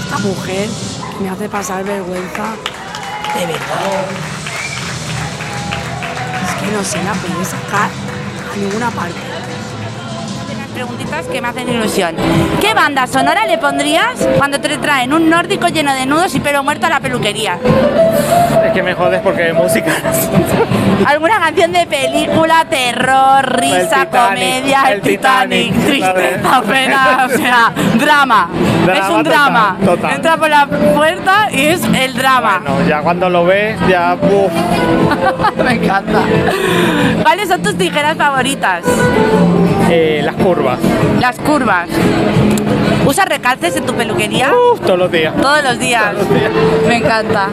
Esta mujer me hace pasar vergüenza, de verdad. No se la puede sacar a ninguna parte. Preguntitas que me hacen ilusión. ¿Qué banda sonora le pondrías cuando te traen un nórdico lleno de nudos y pelo muerto a la peluquería? Es que me jodes porque música. ¿Alguna canción de película, terror, risa, El comedia, el el Titanic, Titanic, tristeza, pena, o sea, drama? Drama es un drama. total. Entra por la puerta y es el drama. Ya cuando lo ves, ya. Me encanta. ¿Cuáles son tus tijeras favoritas? Eh, las curvas. Curvas. Las curvas. ¿Usas recalces en tu peluquería? Todos los días. Todos los días. Me encanta.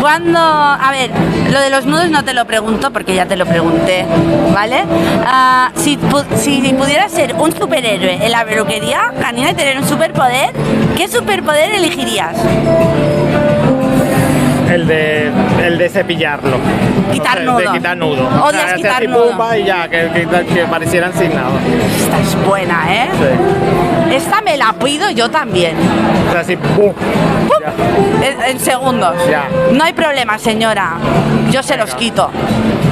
Cuando, a ver, lo de los nudos no te lo pregunto porque ya te lo pregunté, ¿vale? Ah, si, pu- si pudieras ser un superhéroe en la peluquería canina y tener un superpoder, ¿qué superpoder elegirías? El de, el de cepillarlo. Quitar nudo. De quitar nudo. Odias O sea, quitar así, nudo. y ya, que, que, que parecieran sin nada. Esta es buena, ¿eh? Esta me la pido yo también. O sea, así, pum. En, en segundos. Ya. No hay problema, señora. Yo se los quito.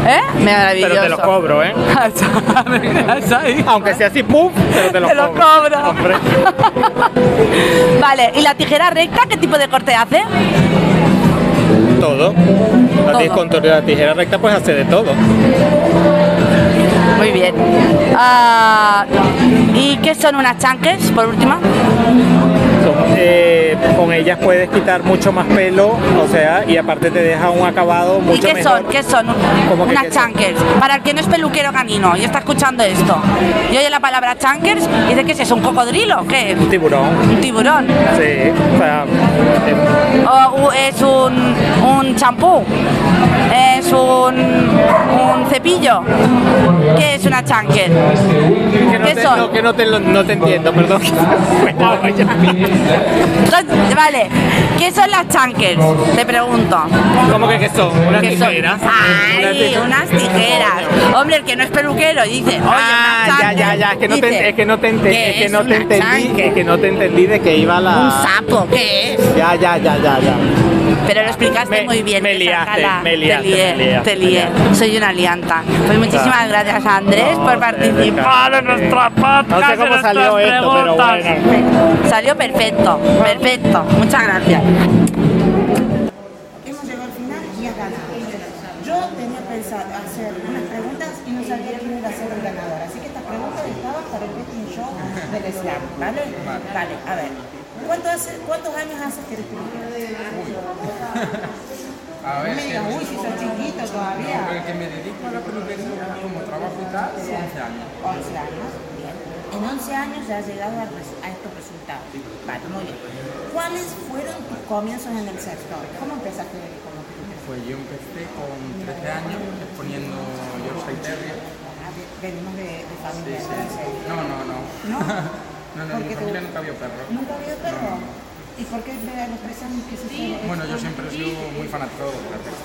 ¿Eh? Maravilloso. Pero te lo cobro, ¿eh? Aunque sea así, pum, pero te lo Te lo cobro. cobro. Hombre. Vale, ¿y la tijera recta qué tipo de corte hace? Todo. La, con la tijera recta pues hace de todo. Muy bien. Ah, ¿Y qué son unas chanques, por último? Eh, con ellas puedes quitar mucho más pelo, o sea, y aparte te deja un acabado ¿Y mucho qué mejor. son? ¿Qué son? ¿Cómo que Unas qué son? chankers. Para el que no es peluquero canino y está escuchando esto. Y oye la palabra chankers y dice que es eso, un cocodrilo, ¿qué? Un tiburón. Un tiburón. Sí, o sea, O u- es un, un champú. Es un, un cepillo. ¿Qué es una chanker? que no ¿Qué te, son? no, que no te, lo- no te entiendo, perdón. Entonces, Vale, ¿qué son las chankers? Te pregunto. ¿Cómo que qué son? ¿Unas ¿Qué son? tijeras? Ay, unas tijeras. Hombre, el que no es peluquero dice, oye, Ah, ya, ya, ya, es que no te, es que no te, ente- ¿qué es que no te entendí, es que no te entendí de que iba la... Un sapo, ¿qué es? Ya, ya, ya, ya, ya. Pero lo explicaste muy bien. me liaste, me liaste, te lié, me liaste, te me lié. Soy una lianta. Pues muchísimas gracias Andrés por participar en nuestra podcast. No sé cómo en salió esto, pero bueno. Salió perfecto, perfecto. Muchas gracias. Hemos llegado al final y has ganado. Yo tenía pensado hacer unas preguntas y no sabía quién iba a ser el ganador. Así que estas preguntas estaban para el betting show del slam, ¿vale? Vale, a ver. ¿Cuánto hace, ¿Cuántos años haces que eres? A ver, no me digas, uy, si sos chiquito todavía. Porque me dedico a la peluquería como trabajo y tal, 11 años. 11 años, bien. En 11 años ya has llegado a, a estos resultados. Vale, muy bien. ¿Cuáles fueron tus comienzos en el sector? ¿Cómo empezaste como peluquero? Pues yo empecé con 13 años exponiendo Yorkshire Terrier. Ah, ve- Venimos de, de familia. Sí, sí. No, no, no. ¿No? No, no, ¿Por en mi familia te- nunca había perro. ¿Nunca ha habido perro? ¿Y por qué me los tres años que se fue? Bueno, yo siempre he sido muy fanático de los perros.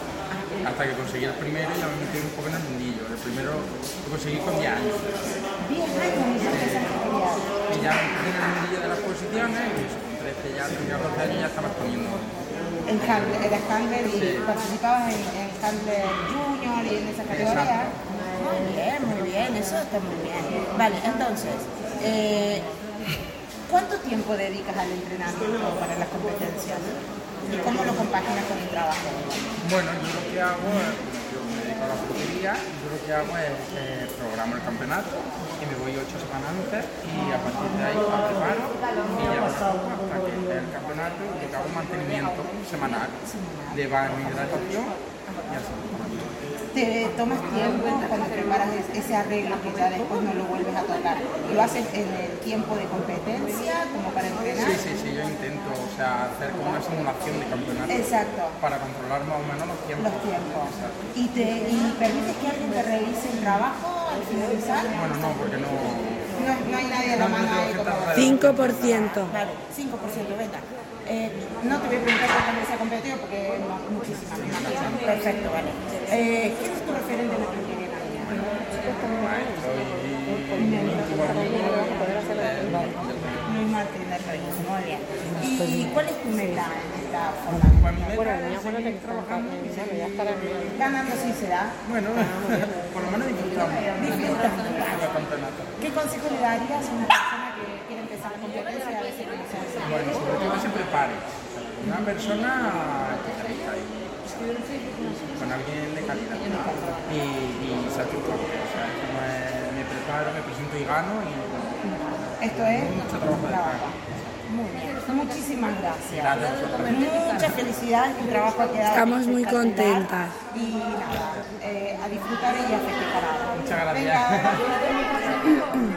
Hasta que conseguí el primero y ya me metí un poco en el mundillo. El primero lo conseguí con 10 años. 10 años y ya empezaste a criar. Y ya me metí en el mundillo de las posiciones y con 13 ya, tenía 12 años ya estaba exponiendo. En handler, eras handler y participabas en, en handler junior y en esa categoría. Muy bien, muy bien, eso está muy bien. Vale, entonces, eh, ¿cuánto tiempo dedicas al entrenamiento para las competencias? ¿Y cómo lo compaginas con el trabajo? Bueno, yo lo que hago es, me a la peluquería, yo lo que hago es eh, programo el campeonato y me voy ocho semanas antes y a partir de ahí la preparo y ya me hasta que el campeonato y hago es mantenimiento semanal de y hidratación y así. ¿Te tomas tiempo cuando preparas es- ese arreglo que ya después no lo vuelves a tocar? ¿Lo haces en el tiempo de competencia como para entrenar? Sí, sí, sí, yo intento o sea, hacer como una simulación de campeonato Exacto. para controlar más o menos los tiempos. Los tiempos. ¿Y, te, ¿Y permites que alguien te revise el trabajo al finalizar? Bueno, no, porque no... No, no hay nadie a la No, no mano ahí como... estar 5%. Vale, 5%, venga. Eh, no te voy a preguntar cuántas veces ha competido porque no, muchísimas. Perfecto, vale. Eh, ¿Quién es tu referente en la canina? Luis Martín del Reyes, muy bien. ¿Y cuál es tu meta en esta forma? Pues mi es seguir trabajando Ganando sí se da. Bueno, por lo menos disfrutamos. Campeonato. ¿Qué consejo le darías a una persona que competencia y? Bueno, sobre todo que se prepare. Una persona y con alguien de calidad. Y, y satisfactorio. O sea, me preparo, me presento y gano y Esto es mucho trabajo trabajo. detrás. Muy bien. Muchísimas gracias. Gracias. Muchas felicidades, tu trabajo ha quedado Estamos muy contentas. Y nada, eh, a disfrutar y a festejar. Muchas gracias. Venga.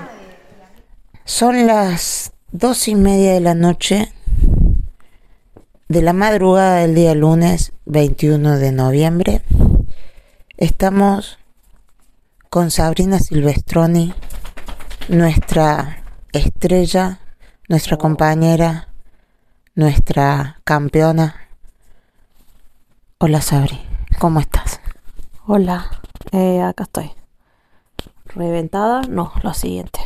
Son las dos y media de la noche de la madrugada del día lunes 21 de noviembre. Estamos con Sabrina Silvestroni, nuestra estrella, nuestra compañera, nuestra campeona. Hola Sabri, ¿cómo estás? Hola, eh, acá estoy. ¿Reventada? No, lo siguiente.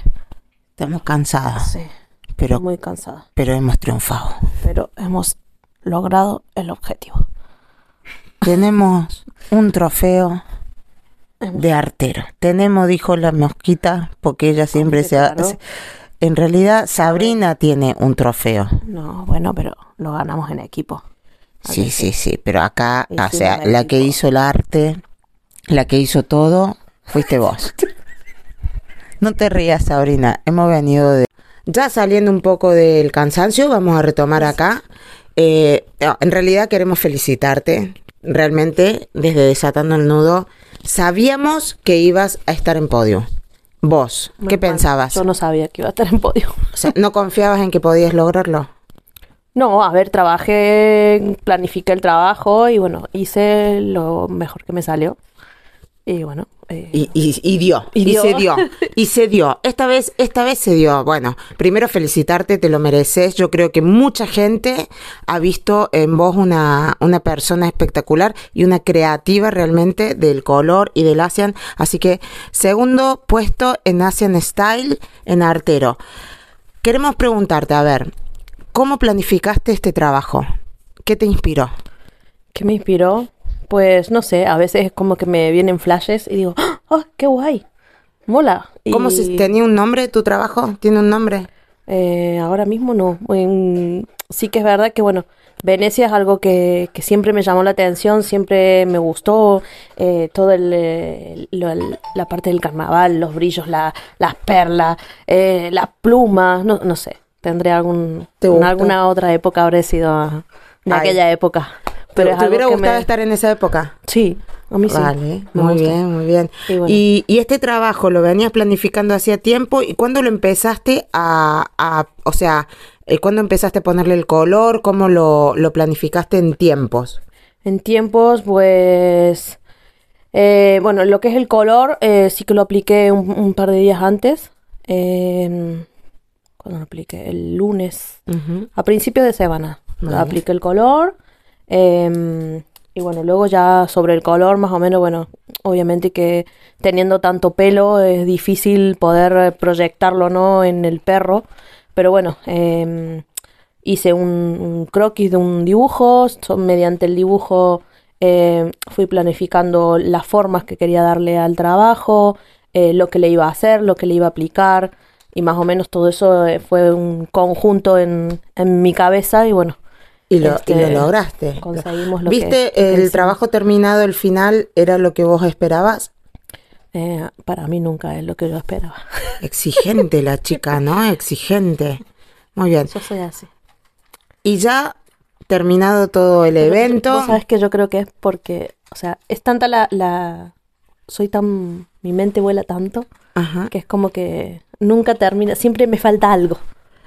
Estamos cansadas. Sí, pero, muy cansada. pero hemos triunfado. Pero hemos logrado el objetivo. Tenemos un trofeo de artero. Tenemos, dijo la mosquita, porque ella siempre se ha... claro. En realidad, Sabrina tiene un trofeo. No, bueno, pero lo ganamos en equipo. Sí, sí, sí, pero acá, o sea, la que hizo el arte, la que hizo todo, fuiste vos. No te rías, Sabrina, hemos venido de... Ya saliendo un poco del cansancio, vamos a retomar acá. Eh, en realidad queremos felicitarte, realmente, desde Desatando el Nudo, sabíamos que ibas a estar en podio. Vos, ¿qué pensabas? Yo no sabía que iba a estar en podio. O sea, ¿no confiabas en que podías lograrlo? No, a ver, trabajé, planifiqué el trabajo y bueno, hice lo mejor que me salió. Y bueno, eh, Y, y- y dio, Y y, dio. se dio, y se dio. Esta vez, esta vez se dio. Bueno, primero felicitarte, te lo mereces. Yo creo que mucha gente ha visto en vos una, una persona espectacular y una creativa realmente del color y del Asian. Así que, segundo puesto en Asian Style en Artero. Queremos preguntarte, a ver, ¿cómo planificaste este trabajo? ¿Qué te inspiró? ¿qué me inspiró? Pues no sé, a veces es como que me vienen flashes y digo, ¡oh, qué guay! Mola. ¿Cómo Y, se, tenía un nombre tu trabajo? ¿Tiene un nombre? eh, ahora mismo no. En- sí que es verdad que, bueno, Venecia es algo que, que siempre me llamó la atención, siempre me gustó eh, todo el, el- la parte del carnaval, los brillos, la- las perlas, eh, las plumas, no, no sé. Tendré algún, ¿Te en alguna otra época habré sido de aquella época. ¿Te, Pero te hubiera gustado me- estar en esa época? Sí, a mí sí. Vale, muy gusta. bien, muy bien. Y bueno. Y, y este trabajo lo venías planificando hacía tiempo y cuándo lo empezaste a, a- o sea, eh, cuándo empezaste a ponerle el color, cómo lo, lo planificaste en tiempos. En tiempos, pues. eh, bueno, lo que es el color, eh, sí que lo apliqué un, un par de días antes. Eh, ¿Cuándo lo apliqué? El lunes. A principios de semana. Vale. Apliqué el color. Eh, y bueno, luego ya sobre el color, más o menos, bueno, obviamente que teniendo tanto pelo es difícil poder proyectarlo, ¿no? En el perro. Pero bueno, eh, hice un, croquis de un dibujo, mediante el dibujo eh, fui planificando las formas que quería darle al trabajo, eh, lo que le iba a hacer, lo que le iba a aplicar, y más o menos todo eso eh, fue un conjunto en, en mi cabeza y bueno. Y lo, y este, lo lograste. Conseguimos lo ¿Viste que el trabajo terminado, el final, era lo que vos esperabas? Eh, para mí nunca es lo que yo esperaba. Exigente la chica, ¿no? Exigente. Muy bien. Yo soy así. Y ya terminado todo el evento. Vos sabés que yo creo que es porque, o sea, es tanta la, la... Soy tan... Mi mente vuela tanto Ajá. que es como que nunca termina, siempre me falta algo.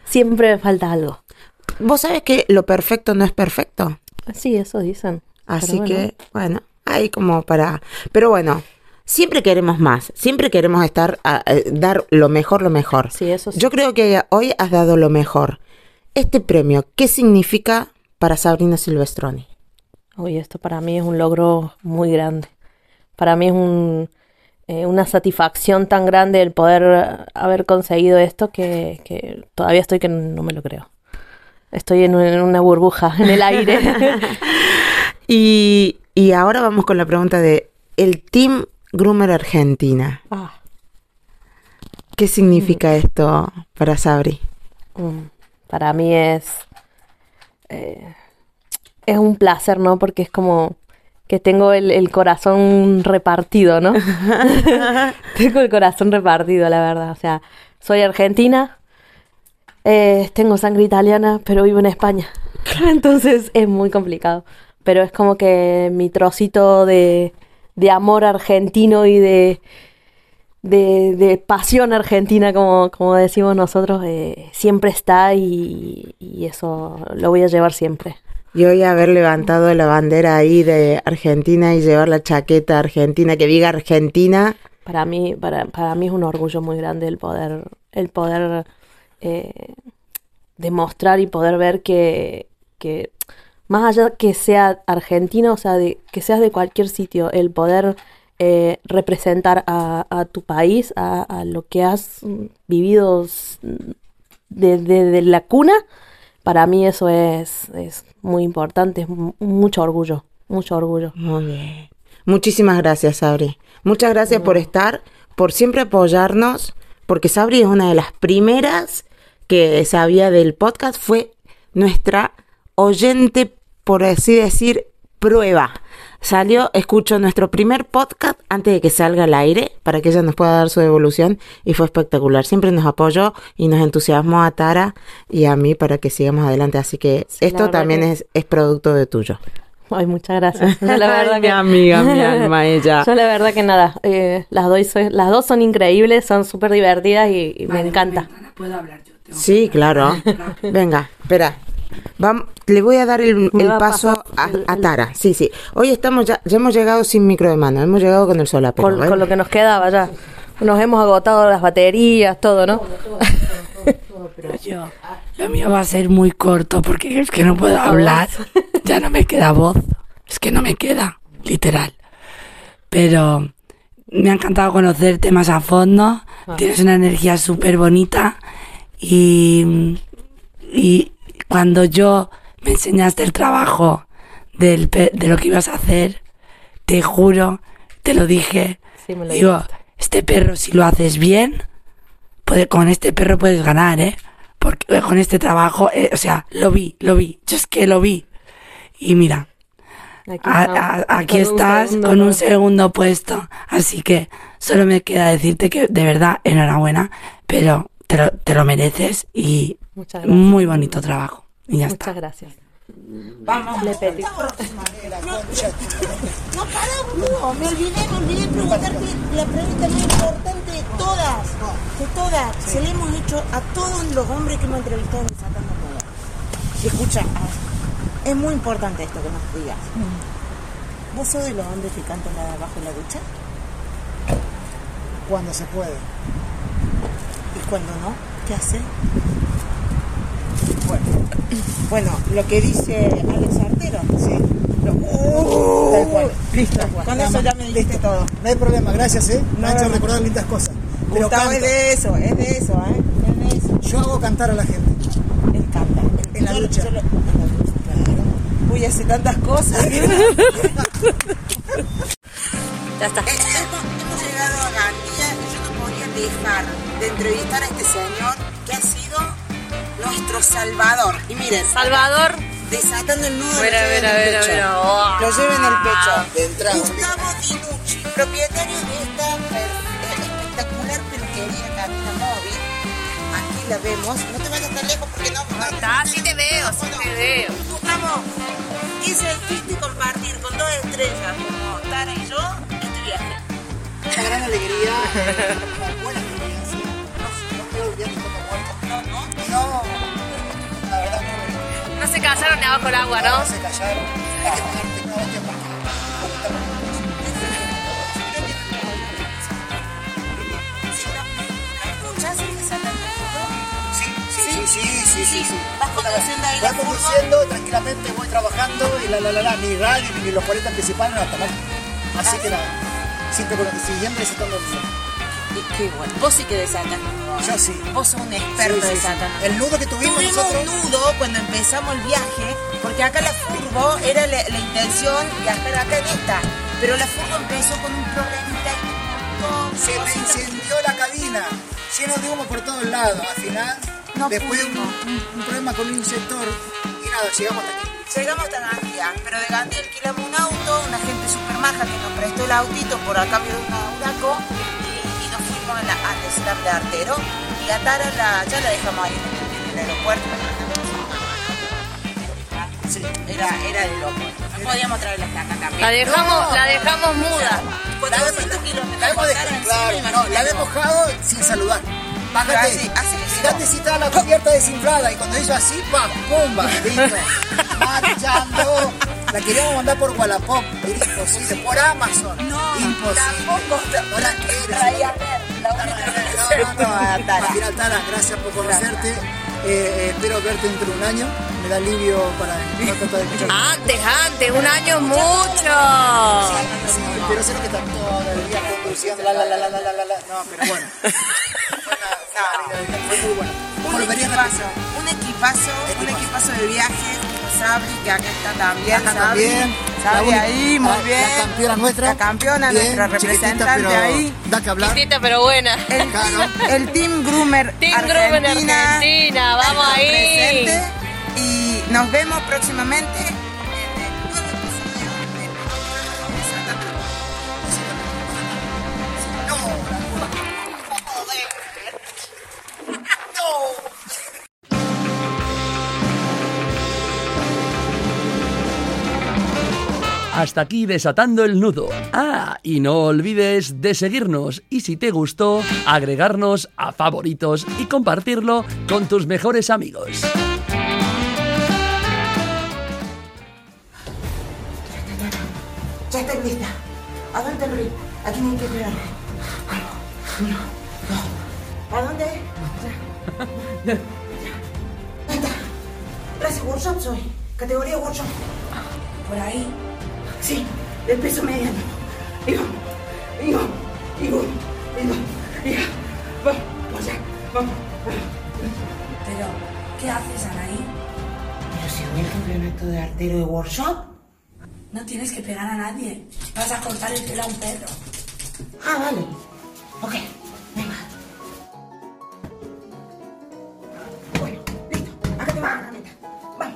Siempre me falta algo. Vos sabés que lo perfecto no es perfecto. Sí, eso dicen. Así bueno. que, bueno, ahí como para... Pero bueno, siempre queremos más, siempre queremos estar, a, a dar lo mejor, lo mejor. Sí, eso sí. Yo creo que hoy has dado lo mejor. Este premio, ¿qué significa para Sabrina Silvestroni? Oye, esto para mí es un logro muy grande. Para mí es un, eh, una satisfacción tan grande el poder eh, haber conseguido esto que, que todavía estoy que no me lo creo. Estoy en, un- en una burbuja, en el aire. Y, y ahora vamos con la pregunta de el Team Groomer Argentina. Ah. ¿Qué significa esto para Sabri? Mm, Para mí es eh, es un placer, ¿no? Porque es como que tengo el, el corazón repartido, ¿no? tengo el corazón repartido, la verdad. O sea, soy argentina, eh, tengo sangre italiana, pero vivo en España. Entonces es muy complicado. Pero es como que mi trocito de, de amor argentino y de, de, de pasión argentina, como, como decimos nosotros, eh, siempre está y, y eso lo voy a llevar siempre. Y hoy haber levantado la bandera ahí de Argentina y llevar la chaqueta argentina que diga Argentina. Para mí, para, para mí es un orgullo muy grande el poder, el poder eh, demostrar y poder ver que, que más allá que sea argentino, o sea, de, que seas de cualquier sitio, el poder eh, representar a, a tu país, a, a lo que has mm, vivido desde de la cuna, para mí eso es, es muy importante, es mu- mucho orgullo, mucho orgullo. Muy bien. Muchísimas gracias, Sabri. Muchas gracias por estar, por siempre apoyarnos, porque Sabri es una de las primeras que sabía del podcast, fue nuestra oyente, por así decir, prueba. Salió, escuchó nuestro primer podcast antes de que salga al aire para que ella nos pueda dar su devolución y fue espectacular. Siempre nos apoyó y nos entusiasmó a Tara y a mí para que sigamos adelante. Así que esto también que- es, es producto de tuyo. Ay, muchas gracias. Yo la verdad Mi que- amiga, mi alma, ella. Yo la verdad que nada, eh, las, dos, soy- las dos son increíbles, son súper divertidas y, y me encanta. Puedo hablar yo. Sí, claro. Venga, espera. Vam- le voy a dar el, paso a, a Tara. Sí, sí. Hoy estamos ya, ya hemos llegado sin micro de mano, hemos llegado con el solapero. Con, ¿eh? con lo que nos quedaba ya. Nos hemos agotado las baterías, todo, ¿no? Pero yo, lo mío va a ser muy corto porque es que no puedo hablar. Ya no me queda voz. Es que no me queda, literal. Pero me ha encantado conocerte más a fondo. Tienes una energía súper bonita. Y, y cuando yo me enseñaste el trabajo del, de lo que ibas a hacer, te juro, te lo dije. Sí, me lo digo, dijiste. este perro, si lo haces bien, puede, con este perro puedes ganar, ¿eh? Porque eh, con este trabajo, eh, o sea, lo vi, lo vi, yo es que lo vi. Y mira, Aquí, a- estamos, a- aquí con un estás con un segundo puesto. Así que solo me queda decirte que de verdad, enhorabuena, pero te lo, te lo mereces y Muchas gracias. muy bonito trabajo. Y ya está. Muchas gracias. Vamos. Le pedí. No, pará, boludo. Me olvidé, me olvidé preguntarte la pregunta más importante de todas. De todas. Se le hemos hecho a todos los hombres que hemos entrevistado en Moda. Y escucha, es muy importante esto que nos digas. ¿Vos sos de los hombres que cantan la de abajo en la ducha? Cuando se puede. ¿Y cuando no? ¿Qué hace? Bueno, bueno, lo que dice Alex Artero. Sí. Tal cual. Listo. Con Nada eso más. ya me dijiste todo. No hay problema, gracias, ¿eh? Me No, ha hecho no. recordar lindas cosas. Pero Gustavo es de eso, es de eso, ¿eh? Es de eso. Yo hago cantar a la gente. Él canta. En la Yo- ducha. yo lo-. Uy, hace tantas cosas. Ya está. Hemos, hemos llegado a Gandía dejar de entrevistar a este señor que ha sido nuestro salvador. Y miren, Salvador. desatando el nudo, Mira, lo lleva mira, en el mira, pecho. mira. Lo lleva en el pecho. De entrada. Gustavo Dinucci, propietario de esta espectacular peluquería Cabina Móvil. Aquí la vemos. No te vayas tan lejos porque no. Ah, sí te veo, sí te veo. Gustavo, hice el triste compartir con dos estrellas como Tara y yo este viaje. Una gran alegría. Una buena experiencia. No, no de cuando muerto. No, no. No. La verdad no. No se callaron ni abajo el agua, ¿no? No se callaron. Hay que poner tecnología porque. ¿Escuchás el desatando el nudo? Sí, sí, sí, sí, sí, sí, sí. ¿Vas conduciendo ahí furgo? conduciendo, tranquilamente voy trabajando y la la la la, ni radio ni los 40 principales no tomar. Así que nada, siguiendo desatando el. Y qué bueno. Vos sí que desatas. Yo sí. Vos sos un experto Sí, sí, desatando El nudo que tuvimos Tuvimos nosotros. un nudo cuando empezamos el viaje, porque acá la furgo era la, la intención viajar acá en esta. Pero la furgo empezó con un problemita con Se me incendió la cabina, lleno de humo por todos lados. Al final, No después de un, pudimos. un- un problema con un inyector, y nada, llegamos hasta aquí. Llegamos hasta Gandía, pero de Gandía alquilamos un auto, una gente super maja que nos prestó el autito por a cambio de una Huraco y, y nos fuimos a la, al slam de Artero y a Tara la, ya la dejamos ahí en el aeropuerto. Sí, era, era de loco. No podíamos traerla hasta acá también. La dejamos, la dejamos muda. La hemos dejado, claro, no, la hemos mojado sin saludar. Bájate así, así. Fíjate si está la cubierta desinflada y cuando hizo así, pa, pumba. Marchando. La queríamos mandar por Wallapop, era imposible, por Amazon. No, imposible. Tampoco, no la quieres. No, no, Tara, gracias por conocerte. Eh, eh, espero verte dentro de un año. Me da alivio para no Antes, antes, un año mucho. Sí, pero sé que está todo el día conduciendo. La, la, la, la, la, la, No, pero bueno. Fue muy bueno. Un Volvería a equipazo, un equipazo, un equipazo de viaje. Sabri, que acá está también. Acá Sabri. también. Sabri La ahí, muy la- bien. La campeona nuestra. La campeona, Bien, nuestra representante pero ahí. Da que hablar. Chiquitita pero buena. El, team, el Team Groomer Team Groomer Argentina. Vamos ahí. presente. Y nos vemos próximamente. Hasta aquí desatando el nudo. Ah, y no olvides de seguirnos y si te gustó, agregarnos a favoritos y compartirlo con tus mejores amigos. Ya lista. ¿A dónde río? Aquí hay que esperar. ¿A dónde? Clase workshop soy. Categoría workshop. Por ahí. Sí, del peso mediano. Digo, digo, digo, digo, digo. Vamos, pues allá, vamos. Pero, ¿qué haces, Anaí? Pero si voy al campeonato de artero de workshop. No tienes que pegar a nadie. Vas a cortar el pelo a un perro. Ah, vale. Ok, venga. Bueno, listo. Acá te va la meta. Vale.